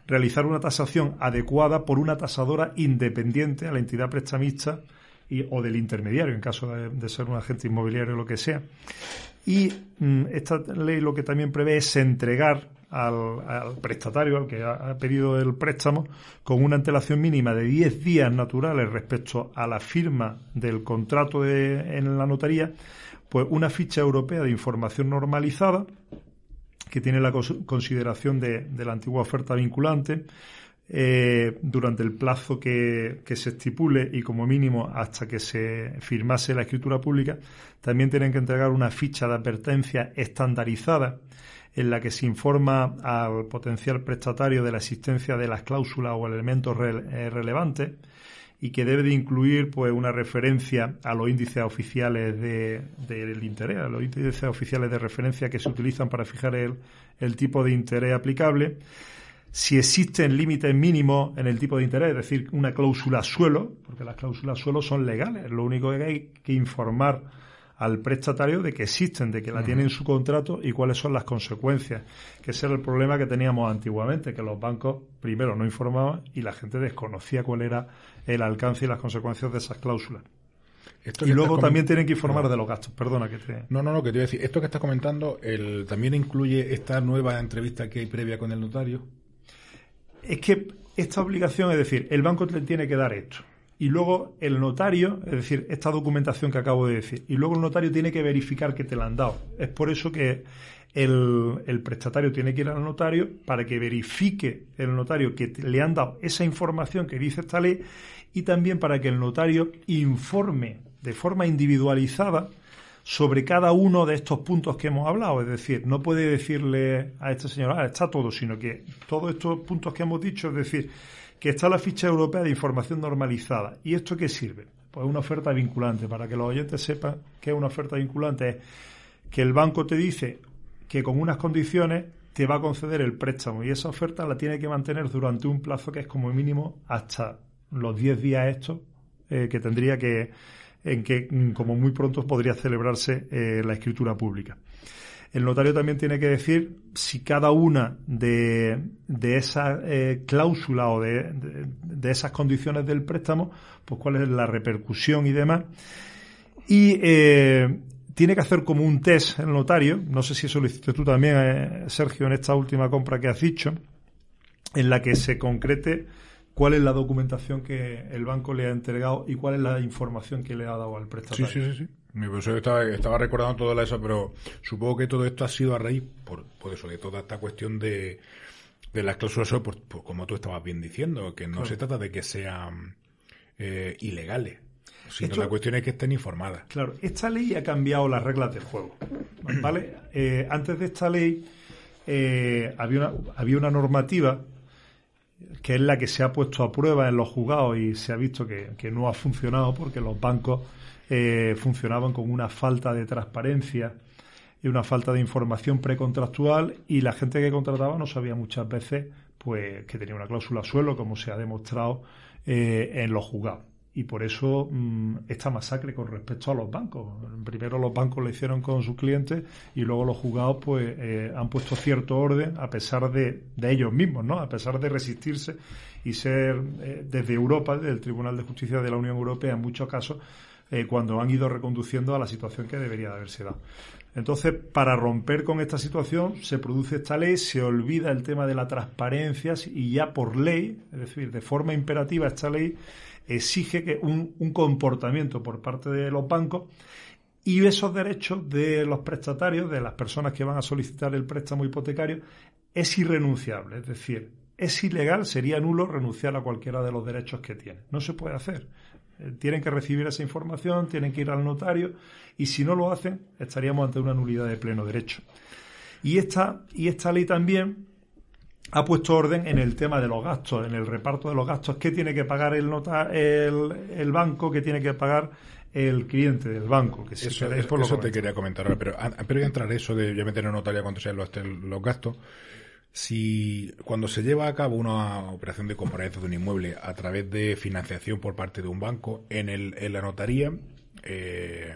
realizar una tasación adecuada por una tasadora independiente a la entidad prestamista y, o del intermediario, en caso de, ser un agente inmobiliario o lo que sea. Y mm, esta ley lo que también prevé es entregar al, prestatario, al que ha, pedido el préstamo, con una antelación mínima de 10 días naturales respecto a la firma del contrato en la notaría, pues una ficha europea de información normalizada que tiene la consideración de, la antigua oferta vinculante eh, durante el plazo que, se estipule y como mínimo hasta que se firmase la escritura pública, también tienen que entregar una ficha de advertencia estandarizada en la que se informa al potencial prestatario de la existencia de las cláusulas o elementos eh, relevantes y que debe de incluir pues una referencia a los índices oficiales del interés, a los índices oficiales de referencia que se utilizan para fijar el, el tipo de interés aplicable. Si existen límites mínimos en el tipo de interés, es decir, una cláusula suelo, porque las cláusulas suelo son legales, lo único que hay que informar al prestatario de que existen, de que la tienen en su contrato y cuáles son las consecuencias. Que ese era el problema que teníamos antiguamente, que los bancos primero no informaban y la gente desconocía cuál era el alcance y las consecuencias de esas cláusulas. y luego también tienen que informar de los gastos. Perdona que te... No, no, no, que te iba a decir. Esto que estás comentando el, también incluye esta nueva entrevista que hay previa con el notario. Es que esta obligación, es decir, el banco le tiene que dar esto y luego el notario, es decir, esta documentación que acabo de decir, y luego el notario tiene que verificar que te la han dado. Es por eso que el, prestatario tiene que ir al notario para que verifique el notario que le han dado esa información que dice esta ley y también para que el notario informe de forma individualizada sobre cada uno de estos puntos que hemos hablado. Es decir, no puede decirle a este señor, ah, está todo, sino que todos estos puntos que hemos dicho, es decir, que está la ficha europea de información normalizada. ¿Y esto qué sirve? Pues una oferta vinculante. Para que los oyentes sepan qué es una oferta vinculante, es que el banco te dice que con unas condiciones te va a conceder el préstamo y esa oferta la tiene que mantener durante un plazo que es como mínimo hasta los 10 días estos eh, que tendría que en que como muy pronto podría celebrarse eh, la escritura pública. El notario también tiene que decir si cada una de, de esas eh, cláusulas o de, de, esas condiciones del préstamo, pues cuál es la repercusión y demás. Y eh, tiene que hacer como un test el notario, no sé si eso lo hiciste tú también, eh, Sergio, en esta última compra que has dicho, en la que se concrete cuál es la documentación que el banco le ha entregado y cuál es la información que le ha dado al prestatario. Sí, sí, sí. Mi profesor estaba, estaba recordando todo eso, pero supongo que todo esto ha sido a raíz, por, por eso, de toda esta cuestión de, de las cláusulas, por, como tú estabas bien diciendo, que no se trata de que sean eh, ilegales, sino la cuestión es que estén informadas. Claro, esta ley ha cambiado las reglas del juego, ¿vale? Eh, antes de esta ley eh, había, una, había una normativa que es la que se ha puesto a prueba en los juzgados y se ha visto que, que no ha funcionado porque los bancos eh, funcionaban con una falta de transparencia y una falta de información precontractual y la gente que contrataba no sabía muchas veces pues que tenía una cláusula suelo como se ha demostrado eh, en los juzgados. Y por eso mm, esta masacre con respecto a los bancos. Primero los bancos lo hicieron con sus clientes y luego los juzgados pues eh, han puesto cierto orden a pesar de, de, ellos mismos, ¿no? A pesar de resistirse y ser eh, desde Europa, desde el Tribunal de Justicia de la Unión Europea en muchos casos, eh, cuando han ido reconduciendo a la situación que debería de haberse dado. Entonces, para romper con esta situación, se produce esta ley, se olvida el tema de la transparencia y ya por ley, es decir, de forma imperativa, esta ley exige que un, comportamiento por parte de los bancos y esos derechos de los prestatarios, de las personas que van a solicitar el préstamo hipotecario, es irrenunciable. Es decir, es ilegal, sería nulo renunciar a cualquiera de los derechos que tienen. No se puede hacer. Eh, tienen que recibir esa información, tienen que ir al notario y si no lo hacen, estaríamos ante una nulidad de pleno derecho. Y esta, y esta ley también ha puesto orden en el tema de los gastos, en el reparto de los gastos, qué tiene que pagar el, nota, el, banco, qué tiene que pagar el cliente del banco. Que eso, eso te quería comentar ahora, pero pero voy a entrar eso de yo meter en notaria cuando sean los, los gastos. Si cuando se lleva a cabo una operación de compraventa de un inmueble a través de financiación por parte de un banco, en, el, en la notaría eh,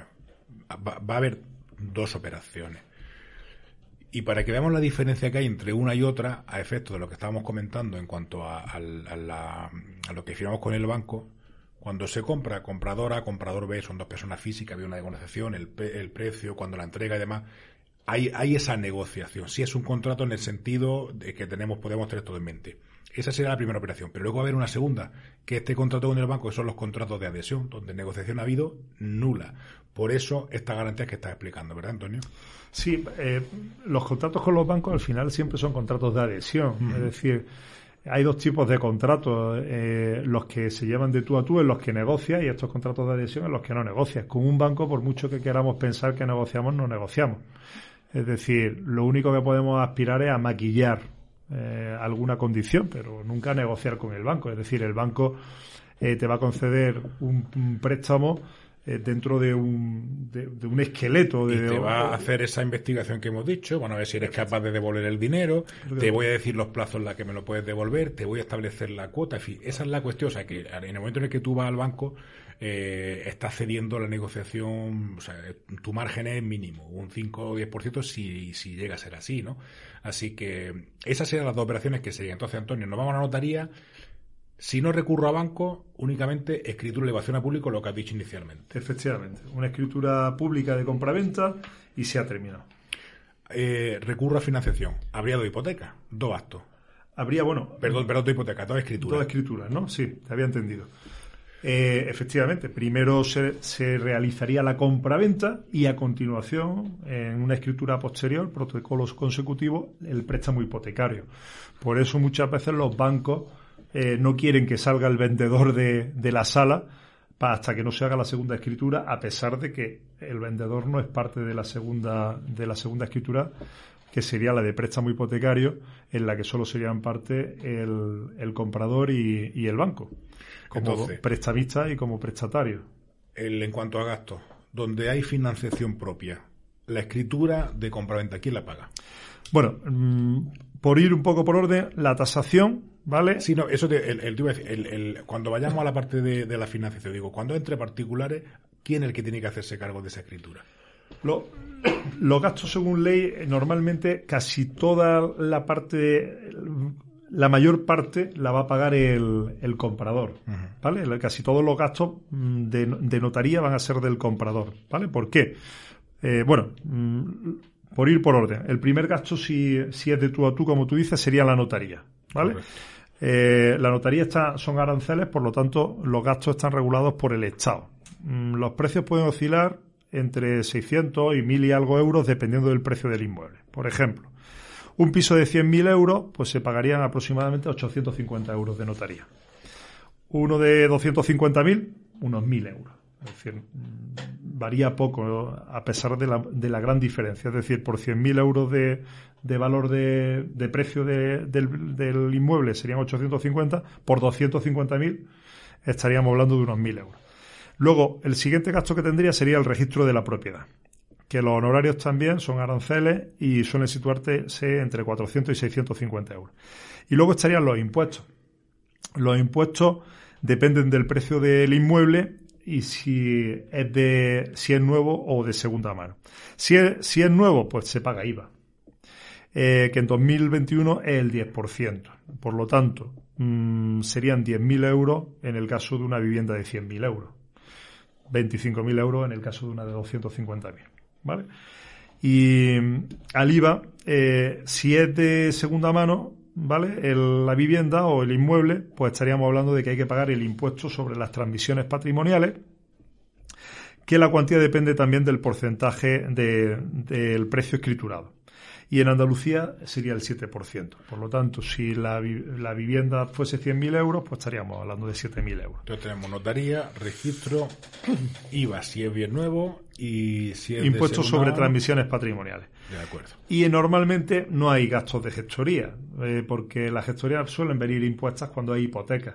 va, va a haber dos operaciones. Y para que veamos la diferencia que hay entre una y otra, a efecto de lo que estábamos comentando en cuanto a, lo que firmamos con el banco, cuando se compra, compradora, comprador B, son dos personas físicas, había una negociación, el, el precio, cuando la entrega y demás, hay, hay esa negociación. Si es un contrato en el sentido de que tenemos, podemos tener todo en mente. Esa será la primera operación. Pero luego va a haber una segunda, que este contrato con el banco son los contratos de adhesión, donde negociación ha habido nula. Por eso esta garantía que estás explicando, ¿verdad, Antonio? Sí, eh, los contratos con los bancos al final siempre son contratos de adhesión. Es decir, hay dos tipos de contratos, eh, los que se llevan de tú a tú en los que negocias y estos contratos de adhesión en los que no negocias. Con un banco, por mucho que queramos pensar que negociamos, no negociamos. Es decir, lo único que podemos aspirar es a maquillar eh, alguna condición, pero nunca negociar con el banco. Es decir, el banco te va a conceder un préstamo eh, dentro de un, de, un esqueleto. De, y te va a hacer esa investigación que hemos dicho, van a ver si eres capaz de devolver el dinero, te voy a decir los plazos en los que me lo puedes devolver, te voy a establecer la cuota, en fin, esa es la cuestión, o sea, que en el momento en el que tú vas al banco, eh, estás cediendo la negociación, o sea, tu margen es mínimo, un 5 o 10% si, si llega a ser así, ¿no? Así que esas serían las dos operaciones que serían. Entonces, Antonio, nos vamos a la notaría, si no recurro a banco, únicamente escritura de elevación a público, lo que has dicho inicialmente. Efectivamente, una escritura pública de compraventa y se ha terminado. Eh, recurro a financiación. Habría dos hipotecas, dos actos. Habría, bueno. Perdón, perdón, dos hipotecas, dos escrituras. Dos escrituras, ¿no? Sí, te había entendido. Eh, efectivamente, primero se, se, realizaría la compraventa y a continuación, en una escritura posterior, protocolos consecutivos, el préstamo hipotecario. Por eso muchas veces los bancos eh, no quieren que salga el vendedor de, la sala hasta que no se haga la segunda escritura, a pesar de que el vendedor no es parte de la segunda, de la segunda escritura, que sería la de préstamo hipotecario, en la que solo serían parte el, comprador y, el banco, como prestamista y como prestatario. El, en cuanto a gastos, donde hay financiación propia, la escritura de compraventa, ¿quién la paga? Bueno, mm, por ir un poco por orden, la tasación, ¿vale? Sí, no, eso el, el, cuando vayamos a la parte de, la financiación, digo, cuando entre particulares, ¿quién es el que tiene que hacerse cargo de esa escritura? los gastos según ley, normalmente casi toda la parte, la mayor parte la va a pagar el, comprador, ¿vale? Casi todos los gastos mm, de, notaría van a ser del comprador, ¿vale? ¿Por qué? Eh, bueno, mm, por ir por orden. El primer gasto, si, si es de tú a tú, como tú dices, sería la notaría. ¿Vale? Eh, la notaría está, son aranceles, por lo tanto, los gastos están regulados por el Estado. Mm, los precios pueden oscilar entre 600 y 1000 y algo euros dependiendo del precio del inmueble. Por ejemplo, un piso de 100.000 euros, pues se pagarían aproximadamente 850 euros de notaría. Uno de 250.000, unos 1.000 euros. Es decir, varía poco a pesar de la, de la gran diferencia. Es decir, por 100.000 euros de, valor de, de precio de, del, del, inmueble serían 850, por 250.000 estaríamos hablando de unos 1.000 euros. Luego, el siguiente gasto que tendría sería el registro de la propiedad, que los honorarios también son aranceles y suelen situarse entre 400 y 650 euros. Y luego estarían los impuestos. Los impuestos dependen del precio del inmueble y si es de si es nuevo o de segunda mano. Si es, nuevo, pues se paga IVA, eh, que en 2021 es el 10%. Por lo tanto, mmm, serían 10.000 euros en el caso de una vivienda de 100.000 euros, 25.000 euros en el caso de una de 250.000. ¿Vale? Y al IVA, eh, si es de segunda mano, ¿vale? la vivienda o el inmueble, pues estaríamos hablando de que hay que pagar el impuesto sobre las transmisiones patrimoniales, que la cuantía depende también del porcentaje del precio escriturado. Y en Andalucía sería el 7%. Por lo tanto, si la, la vivienda fuese 100.000 euros, pues estaríamos hablando de 7.000 euros. Entonces tenemos notaría, registro, IVA si es bien nuevo y si es Impuestos sobre transmisiones patrimoniales. De acuerdo. Y normalmente no hay gastos de gestoría, eh, porque las gestorías suelen venir impuestas cuando hay hipotecas.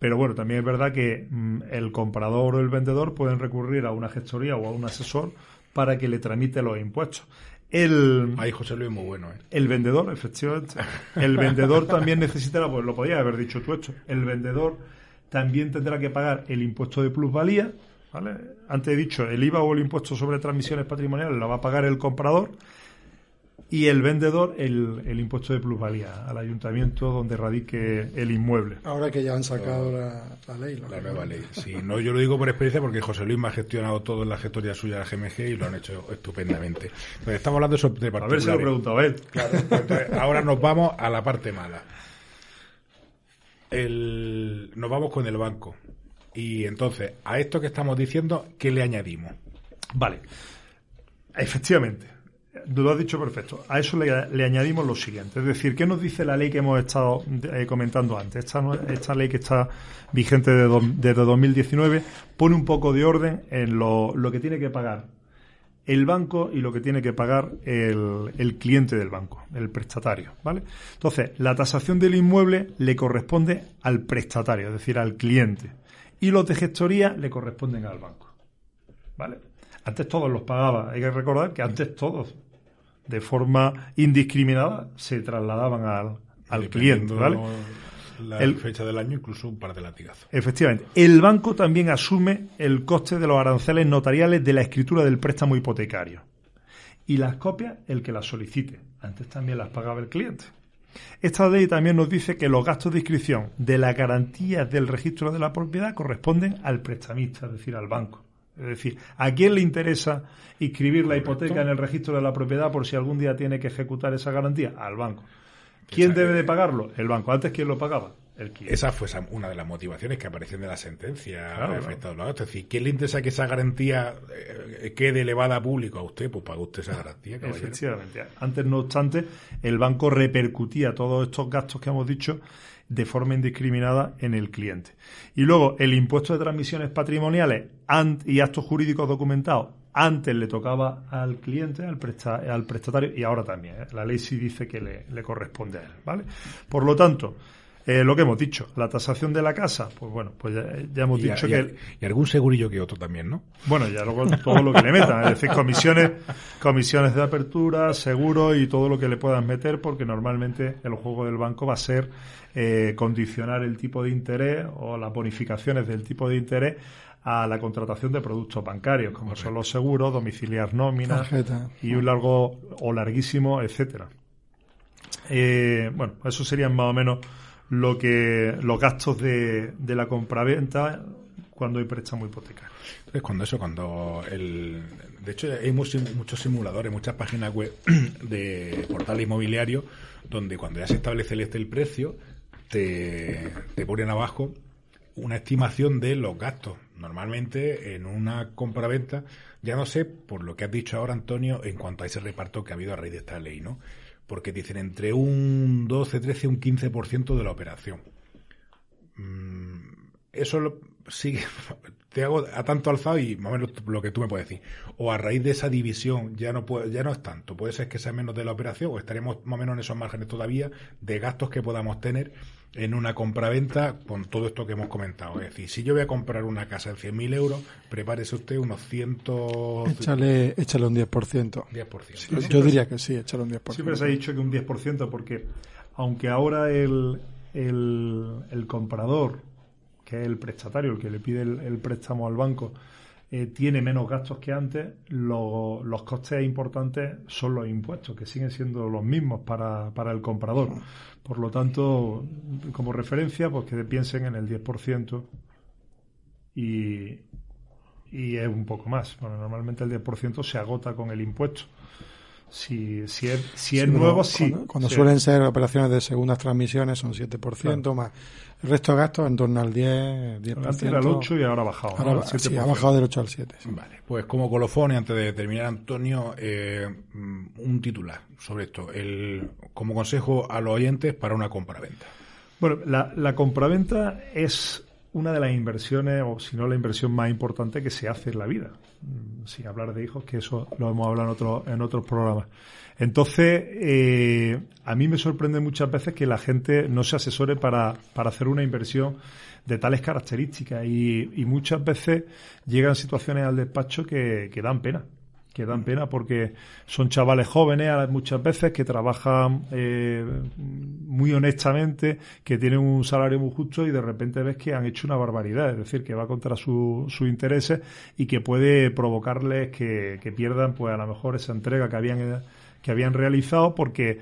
Pero bueno, también es verdad que mm, el comprador o el vendedor pueden recurrir a una gestoría o a un asesor para que le tramite los impuestos. El, Ahí José Luis muy bueno, ¿eh? El vendedor, efectivamente. El vendedor también necesitará, pues lo podías haber dicho tú esto, el vendedor también tendrá que pagar el impuesto de plusvalía, ¿vale? Antes he dicho, el IVA o el impuesto sobre transmisiones patrimoniales lo va a pagar el comprador y el vendedor el, el, impuesto de plusvalía al ayuntamiento donde radique el inmueble. Ahora que ya han sacado la, la, ley. La nueva ley. Sí, no, yo lo digo por experiencia porque José Luis me ha gestionado todo en la gestoría suya de la GMG y lo han hecho estupendamente. Entonces, estamos hablando de, de A ver si lo pregunto a él. Claro, entonces, ahora nos vamos a la parte mala. El, nos vamos con el banco. Y entonces, a esto que estamos diciendo, ¿qué le añadimos? Vale. Efectivamente lo has dicho perfecto. A eso le, añadimos lo siguiente. Es decir, ¿qué nos dice la ley que hemos estado eh, comentando antes? Esta, esta, ley que está vigente desde 2019 pone un poco de orden en lo, lo, que tiene que pagar el banco y lo que tiene que pagar el, el, cliente del banco, el prestatario. ¿vale? Entonces, la tasación del inmueble le corresponde al prestatario, es decir, al cliente. Y los de gestoría le corresponden al banco. ¿Vale? Antes todos los pagaba. Hay que recordar que antes todos, de forma indiscriminada, se trasladaban al, al cliente. ¿vale? La el, fecha del año, incluso un par de latigazos. Efectivamente. El banco también asume el coste de los aranceles notariales de la escritura del préstamo hipotecario. Y las copias, el que las solicite. Antes también las pagaba el cliente. Esta ley también nos dice que los gastos de inscripción de las garantías del registro de la propiedad corresponden al prestamista, es decir, al banco. Es decir, ¿a quién le interesa inscribir la hipoteca en el registro de la propiedad por si algún día tiene que ejecutar esa garantía? Al banco. ¿Quién debe de pagarlo? El banco. Antes, ¿quién lo pagaba? El cliente. Esa fue una de las motivaciones que aparecen de la sentencia claro, afectado claro. Es decir, ¿quién le interesa que esa garantía eh, quede elevada a público a usted? Pues paga usted esa garantía. Caballero. Efectivamente. Antes, no obstante, el banco repercutía todos estos gastos que hemos dicho de forma indiscriminada en el cliente. Y luego, el impuesto de transmisiones patrimoniales y actos jurídicos documentados antes le tocaba al cliente, al, presta, al prestatario, y ahora también. ¿eh? La ley sí dice que le, le, corresponde a él. ¿vale? Por lo tanto, eh, lo que hemos dicho, la tasación de la casa, pues bueno, pues ya, ya hemos y dicho a, que... Y, el, y, algún segurillo que otro también, ¿no? Bueno, ya luego todo lo que le metan, es decir, comisiones, comisiones de apertura, seguros y todo lo que le puedan meter, porque normalmente el juego del banco va a ser eh, condicionar el tipo de interés o las bonificaciones del tipo de interés a la contratación de productos bancarios, como Correcto. son los seguros, domiciliar nóminas y un largo o larguísimo, etcétera. Eh, bueno, eso serían más o menos lo que los gastos de, de la compraventa cuando hay préstamo hipotecario. Entonces, cuando eso, cuando el... De hecho, hay muchos, simuladores, muchas páginas web de portal inmobiliario donde cuando ya se establece el, el precio, te, te ponen abajo una estimación de los gastos. Normalmente en una compraventa, ya no sé, por lo que has dicho ahora, Antonio, en cuanto a ese reparto que ha habido a raíz de esta ley, ¿no? Porque dicen entre un 12, 13, un 15% de la operación. Eso lo, sigue, te hago a tanto alzado y más o menos lo que tú me puedes decir. O a raíz de esa división ya no puede, ya no es tanto. Puede ser que sea menos de la operación o estaremos más o menos en esos márgenes todavía de gastos que podamos tener en una compraventa con todo esto que hemos comentado. Es decir, si yo voy a comprar una casa en 100.000 euros, prepárese usted unos 100... Échale, échale un 10%. 10%. Sí, yo, yo diría que sí, échale un 10%. Siempre se ha dicho que un 10% porque aunque ahora el, el, el comprador que es el prestatario, el que le pide el, préstamo al banco, eh, tiene menos gastos que antes, los costes importantes son los impuestos, que siguen siendo los mismos para, para el comprador. Por lo tanto, como referencia, pues que piensen en el 10% y, y es un poco más. Bueno, normalmente el 10% se agota con el impuesto. Si, si es, si es nuevo, sí. Cuando, suelen ser operaciones de segundas transmisiones son 7% más. El resto de gastos en torno al 10, 10%. Antes era el 8 y ahora ha bajado. sí, ha bajado del 8 al 7. Vale, pues como colofón, antes de terminar, Antonio, eh, un titular sobre esto. El, como consejo a los oyentes para una compraventa. Bueno, la, la compraventa es una de las inversiones, o si no la inversión más importante que se hace en la vida. Mm, sin hablar de hijos, que eso lo hemos hablado en, otro, en otros programas. Entonces, eh, a mí me sorprende muchas veces que la gente no se asesore para, para hacer una inversión de tales características y, y muchas veces llegan situaciones al despacho que, que dan pena que dan pena porque son chavales jóvenes muchas veces que trabajan eh, muy honestamente, que tienen un salario muy justo y de repente ves que han hecho una barbaridad, es decir, que va contra sus intereses y que puede provocarles que, que, pierdan pues a lo mejor esa entrega que habían, que habían realizado porque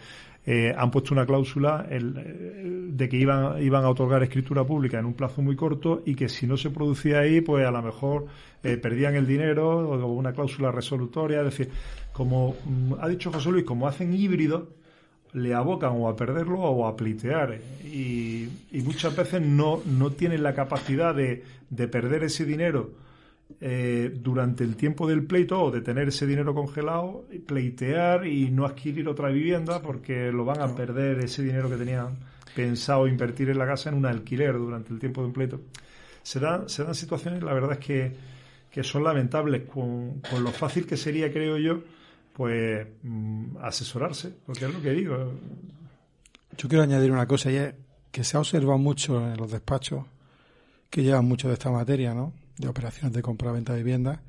eh, han puesto una cláusula de que iban, iban a otorgar escritura pública en un plazo muy corto y que si no se producía ahí, pues a lo mejor eh, perdían el dinero o una cláusula resolutoria. Es decir, como mm, ha dicho José Luis, como hacen híbrido, le abocan o a perderlo o a plitear. Y, muchas veces no, no tienen la capacidad de, de perder ese dinero eh, durante el tiempo del pleito o de tener ese dinero congelado, pleitear y no adquirir otra vivienda porque lo van a perder ese dinero que tenían pensado invertir en la casa en un alquiler durante el tiempo de un pleito. Se dan, se dan situaciones, la verdad es que, que son lamentables con, con, lo fácil que sería, creo yo, pues mm, asesorarse, porque es lo que digo. Yo quiero añadir una cosa y es que se ha observado mucho en los despachos que llevan mucho de esta materia, ¿no? De operaciones de compra-venta de viviendas,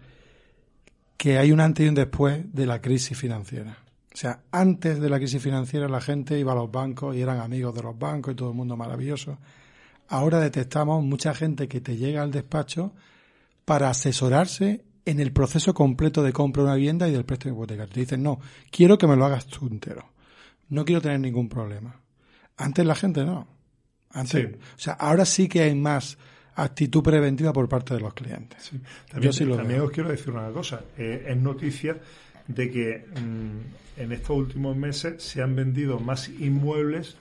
que hay un antes y un después de la crisis financiera. O sea, antes de la crisis financiera la gente iba a los bancos y eran amigos de los bancos y todo el mundo maravilloso. Ahora detectamos mucha gente que te llega al despacho para asesorarse en el proceso completo de compra de una vivienda y del préstamo hipotecario. Te dicen, no, quiero que me lo hagas tú entero. No quiero tener ningún problema. Antes la gente no. Antes, O sea, ahora sí que hay más actitud preventiva por parte de los clientes. También, os quiero decir una cosa. Eh, es noticia de que mm, en estos últimos meses se han vendido más inmuebles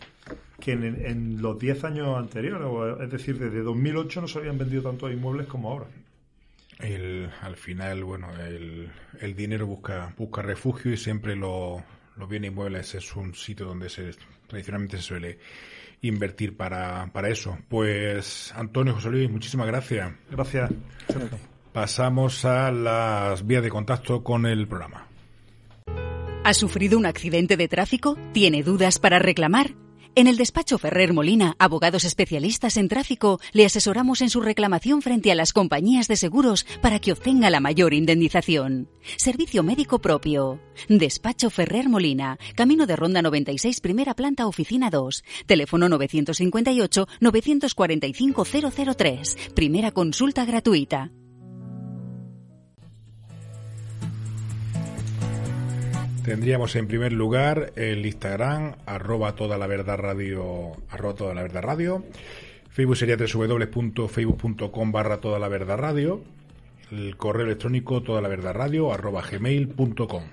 que en, los 10 años anteriores. Es decir, desde 2008 no se habían vendido tantos inmuebles como ahora. El, al final, bueno, el, el dinero busca, busca refugio y siempre lo, los bienes inmuebles es un sitio donde se, tradicionalmente se suele invertir para, para eso. Pues Antonio José Luis, muchísimas gracias. Gracias. Pasamos a las vías de contacto con el programa. ¿Ha sufrido un accidente de tráfico? ¿Tiene dudas para reclamar? En el despacho Ferrer Molina, abogados especialistas en tráfico, le asesoramos en su reclamación frente a las compañías de seguros para que obtenga la mayor indemnización. Servicio médico propio. Despacho Ferrer Molina, Camino de Ronda 96, primera planta, oficina 2. Teléfono 958 945 003. Primera consulta gratuita. Tendríamos en primer lugar el Instagram, arroba toda la verdad radio, arroba toda la verdad radio. Facebook sería www.facebook.com barra toda la verdad radio. El correo electrónico toda la verdad radio arroba gmail.com.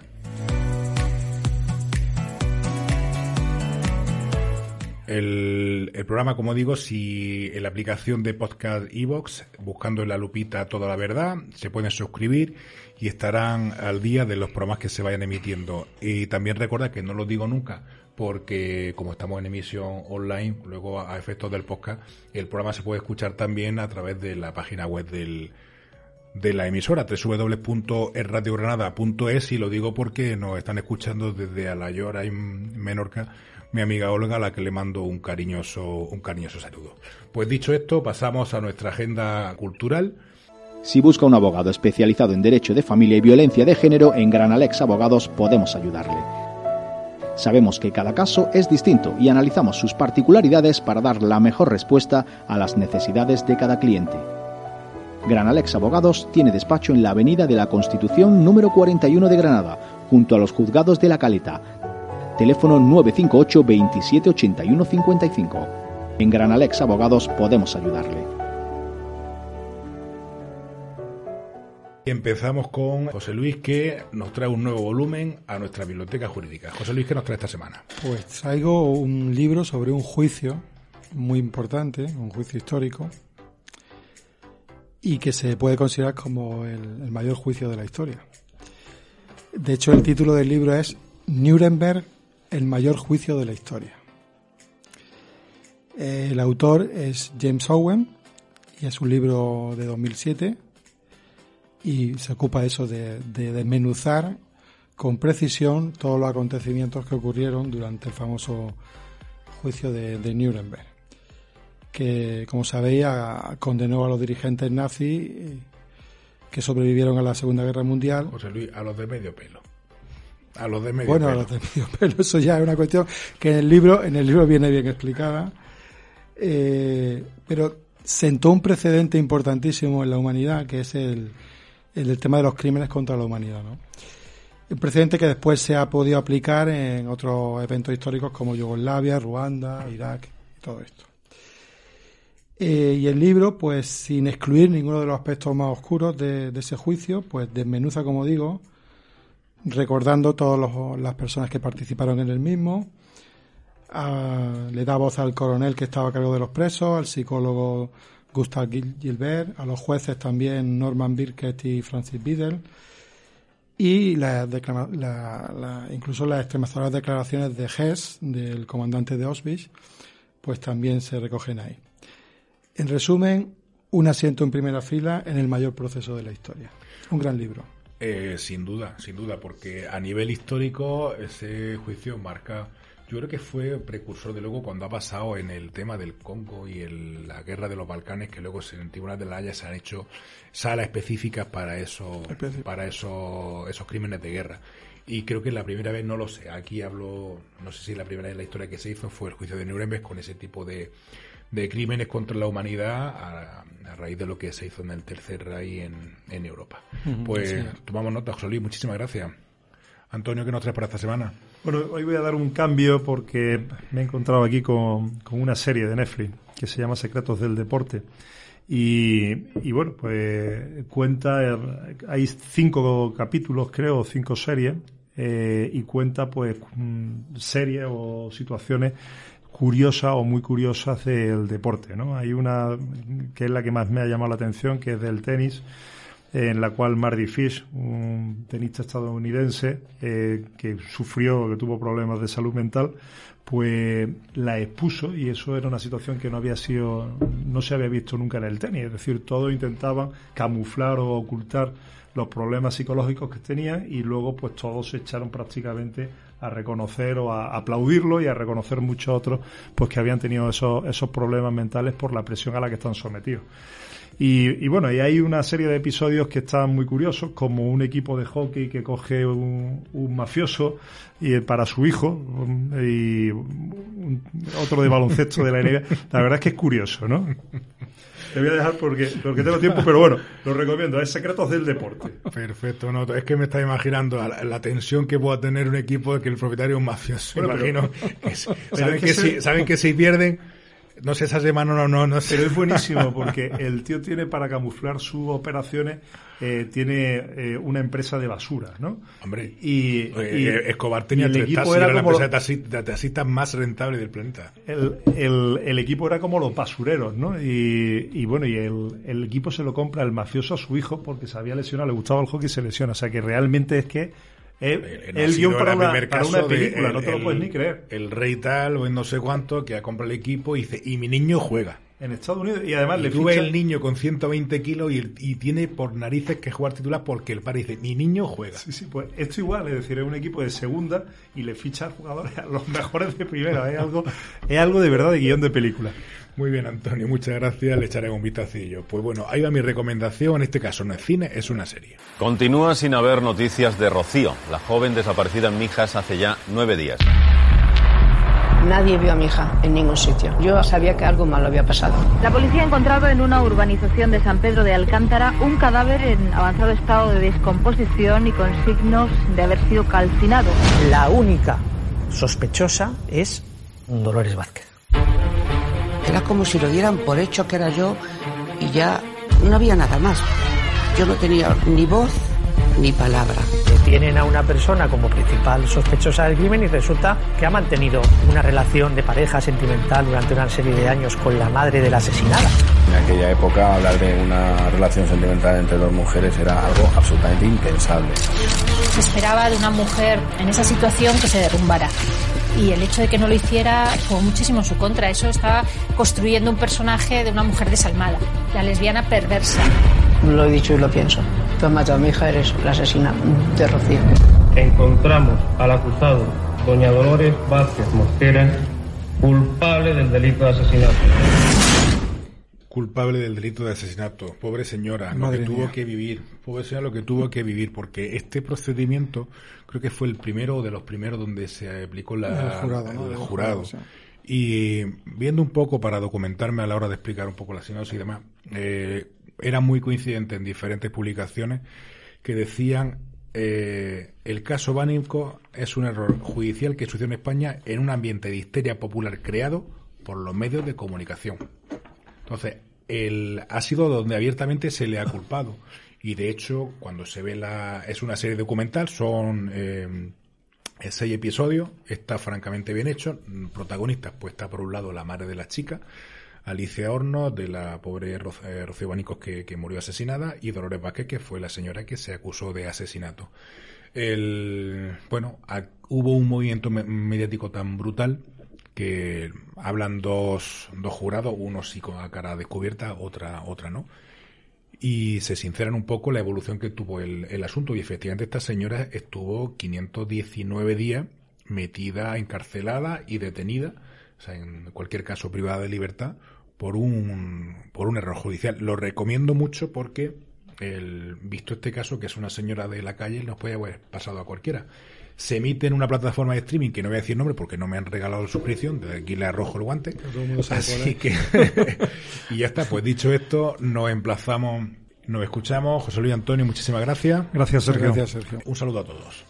El, el, programa, como digo, si en la aplicación de podcast Evox, buscando en la lupita toda la verdad, se pueden suscribir y estarán al día de los programas que se vayan emitiendo. Y también recuerda que no lo digo nunca, porque como estamos en emisión online, luego a efectos del podcast, el programa se puede escuchar también a través de la página web del, de la emisora www.erradiogranada.es y lo digo porque nos están escuchando desde Alayora en Menorca mi amiga Olga a la que le mando un cariñoso un cariñoso saludo. Pues dicho esto, pasamos a nuestra agenda cultural si busca un abogado especializado en derecho de familia y violencia de género, en Gran Alex Abogados podemos ayudarle. Sabemos que cada caso es distinto y analizamos sus particularidades para dar la mejor respuesta a las necesidades de cada cliente. Gran Alex Abogados tiene despacho en la Avenida de la Constitución número 41 de Granada, junto a los juzgados de la Caleta. Teléfono 958 27 81 55. En Gran Alex Abogados podemos ayudarle. Empezamos con José Luis, que nos trae un nuevo volumen a nuestra biblioteca jurídica. José Luis, ¿qué nos trae esta semana? Pues traigo un libro sobre un juicio muy importante, un juicio histórico, y que se puede considerar como el, el mayor juicio de la historia. De hecho, el título del libro es Nuremberg, el mayor juicio de la historia. El autor es James Owen y es un libro de 2007 y se ocupa eso de, de desmenuzar con precisión todos los acontecimientos que ocurrieron durante el famoso juicio de, de Nuremberg, que como sabéis a- condenó a los dirigentes nazis eh, que sobrevivieron a la Segunda Guerra Mundial. José Luis, a los de medio pelo. A los de medio Bueno, a los de medio pelo, eso ya es una cuestión que en el libro, en el libro viene bien explicada. Eh, pero sentó un precedente importantísimo en la humanidad, que es el, el tema de los crímenes contra la humanidad, ¿no? Un precedente que después se ha podido aplicar en otros eventos históricos como Yugoslavia, Ruanda, Irak todo esto. Eh, y el libro, pues sin excluir ninguno de los aspectos más oscuros de, ese juicio, pues desmenuza, como digo, recordando todas las personas que participaron en el mismo. Le da voz al coronel que estaba a cargo de los presos, al psicólogo Gustav Gil- Gilbert, a los jueces también Norman Birkett y Francis Biddle, y la la- la- incluso las extremadoras declaraciones de Hess, del comandante de Auschwitz, pues también se recogen ahí. En resumen, un asiento en primera fila en el mayor proceso de la historia. Un gran libro. Eh, sin duda, sin duda, porque a nivel histórico ese juicio marca, yo creo que fue precursor de luego cuando ha pasado en el tema del Congo y el- la guerra de los Balcanes, que luego en el Tribunal de la Haya se han hecho salas específicas para eso, para esos, esos crímenes de guerra. Y creo que la primera vez, no lo sé, aquí hablo, no sé si la primera vez en la historia que se hizo fue el juicio de Nuremberg con ese tipo de, de crímenes contra la humanidad a, a raíz de lo que se hizo en el Tercer Reich en, en Europa. Pues sí. tomamos nota, José Luis, muchísimas gracias. Antonio, ¿qué nos traes para esta semana? Bueno, hoy voy a dar un cambio porque me he encontrado aquí con, una serie de Netflix que se llama Secretos del Deporte. Y, bueno, pues cuenta, hay cinco capítulos, creo, cinco series, eh, y cuenta pues mm, series o situaciones curiosas o muy curiosas del deporte, ¿no? Hay una que es la que más me ha llamado la atención, que es del tenis, en la cual Marty Fish, un tenista estadounidense eh, que sufrió, que tuvo problemas de salud mental, pues la expuso y eso era una situación que no había sido, no se había visto nunca en el tenis. Es decir, todos intentaban camuflar o ocultar los problemas psicológicos que tenían y luego pues todos se echaron prácticamente a reconocer o a aplaudirlo y a reconocer muchos otros pues que habían tenido esos, esos problemas mentales por la presión a la que están sometidos. Y, y bueno, y hay una serie de episodios que están muy curiosos, como un equipo de hockey que coge un, un mafioso y eh, para su hijo un- y un- otro de baloncesto de la NBA. La verdad es que es curioso, ¿no? Te voy a dejar porque, porque tengo tiempo, pero bueno, lo recomiendo. Es Secretos del Deporte. Perfecto, no, es que me está imaginando la, la tensión que pueda tener un equipo de que el propietario es un mafioso. Bueno, pero- imagino. que se- Pero saben, es que que si, saben que si pierden, no sé, esa semana no, no, no sé. Pero es buenísimo porque el tío tiene para camuflar sus operaciones, eh, tiene eh, una empresa de basura, ¿no? Hombre, y, eh, y- Escobar y tenía el tres equipo taxis, era era la empresa de taxi- de taxistas más rentable del planeta. el, el- el equipo era como los basureros, ¿no? Y, y bueno, y el, el equipo se lo compra el mafioso a su hijo porque se había lesionado, le gustaba el hockey y se lesiona. O sea que realmente es que es Eh, no el guion para el una, primer para caso una película, el- no te lo puedes ni creer. El rey tal o en no sé cuánto que compra el equipo y dice, y mi niño juega. En Estados Unidos, y además Y le ficha- el niño con 120 kilos y, y tiene por narices que jugar titular porque el padre dice, mi niño juega. Sí, sí, pues esto igual, es decir, es un equipo de segunda y le ficha a jugadores a los mejores de primera. Es algo, es algo de verdad de guion de película. Muy bien, Antonio, muchas gracias. Le echaré un vistacillo. Pues bueno, ahí va mi recomendación. En este caso no es cine, es una serie. Continúa sin haber noticias de Rocío, la joven desaparecida en Mijas hace ya nueve días. Nadie vio a mi hija en ningún sitio. Yo sabía que algo malo había pasado. La policía ha encontrado en una urbanización de San Pedro de Alcántara un cadáver en avanzado estado de descomposición y con signos de haber sido calcinado. La única sospechosa es Dolores Vázquez. Era como si lo dieran por hecho que era yo y ya no había nada más. Yo no tenía ni voz ni palabra. Tienen a una persona como principal sospechosa del crimen y resulta que ha mantenido una relación de pareja sentimental durante una serie de años con la madre de la asesinada. En aquella época hablar de una relación sentimental entre dos mujeres era algo absolutamente impensable. Se esperaba de una mujer en esa situación que se derrumbara y el hecho de que no lo hiciera fue muchísimo en su contra. Eso estaba construyendo un personaje de una mujer desalmada, la lesbiana perversa. Lo he dicho y lo pienso. Tú has matado a mi hija, eres la asesina de Rocío. Encontramos al acusado, doña Dolores Vázquez Mosquera, culpable del delito de asesinato. Culpable del delito de asesinato. Pobre señora, lo que tuvo que vivir. Pobre señora, lo que tuvo que vivir, porque este procedimiento creo que fue el primero de los primeros donde se aplicó la, el jurado. ¿no? el jurado. Y viendo un poco para documentarme a la hora de explicar un poco la sinopsis y demás, eh, era muy coincidente en diferentes publicaciones que decían eh, el caso Bánico es un error judicial que sucedió en España en un ambiente de histeria popular creado por los medios de comunicación. Entonces, el, ha sido donde abiertamente se le ha culpado. Y de hecho, cuando se ve la. Es una serie documental, son eh, seis episodios, está francamente bien hecho. Protagonistas, pues está por un lado la madre de la chica, Alicia Hornos, de la pobre eh, Rocío Banicos que, que, murió asesinada, y Dolores Vázquez, que fue la señora que se acusó de asesinato. El, bueno, hubo un movimiento me mediático tan brutal que hablan dos, dos jurados, uno sí con la cara descubierta, otra, otra no. Y se sinceran un poco la evolución que tuvo el, el asunto. Y efectivamente esta señora estuvo 519 días metida, encarcelada y detenida, o sea, en cualquier caso privada de libertad, por un, por un error judicial. Lo recomiendo mucho porque, el, visto este caso, que es una señora de la calle, nos puede haber pasado a cualquiera se emite en una plataforma de streaming que no voy a decir nombre porque no me han regalado la suscripción, de aquí le arrojo el guante. Así que, y ya está, pues dicho esto, nos emplazamos, nos escuchamos. José Luis Antonio, muchísimas gracias. Gracias, Sergio. Gracias, Sergio. Un saludo a todos.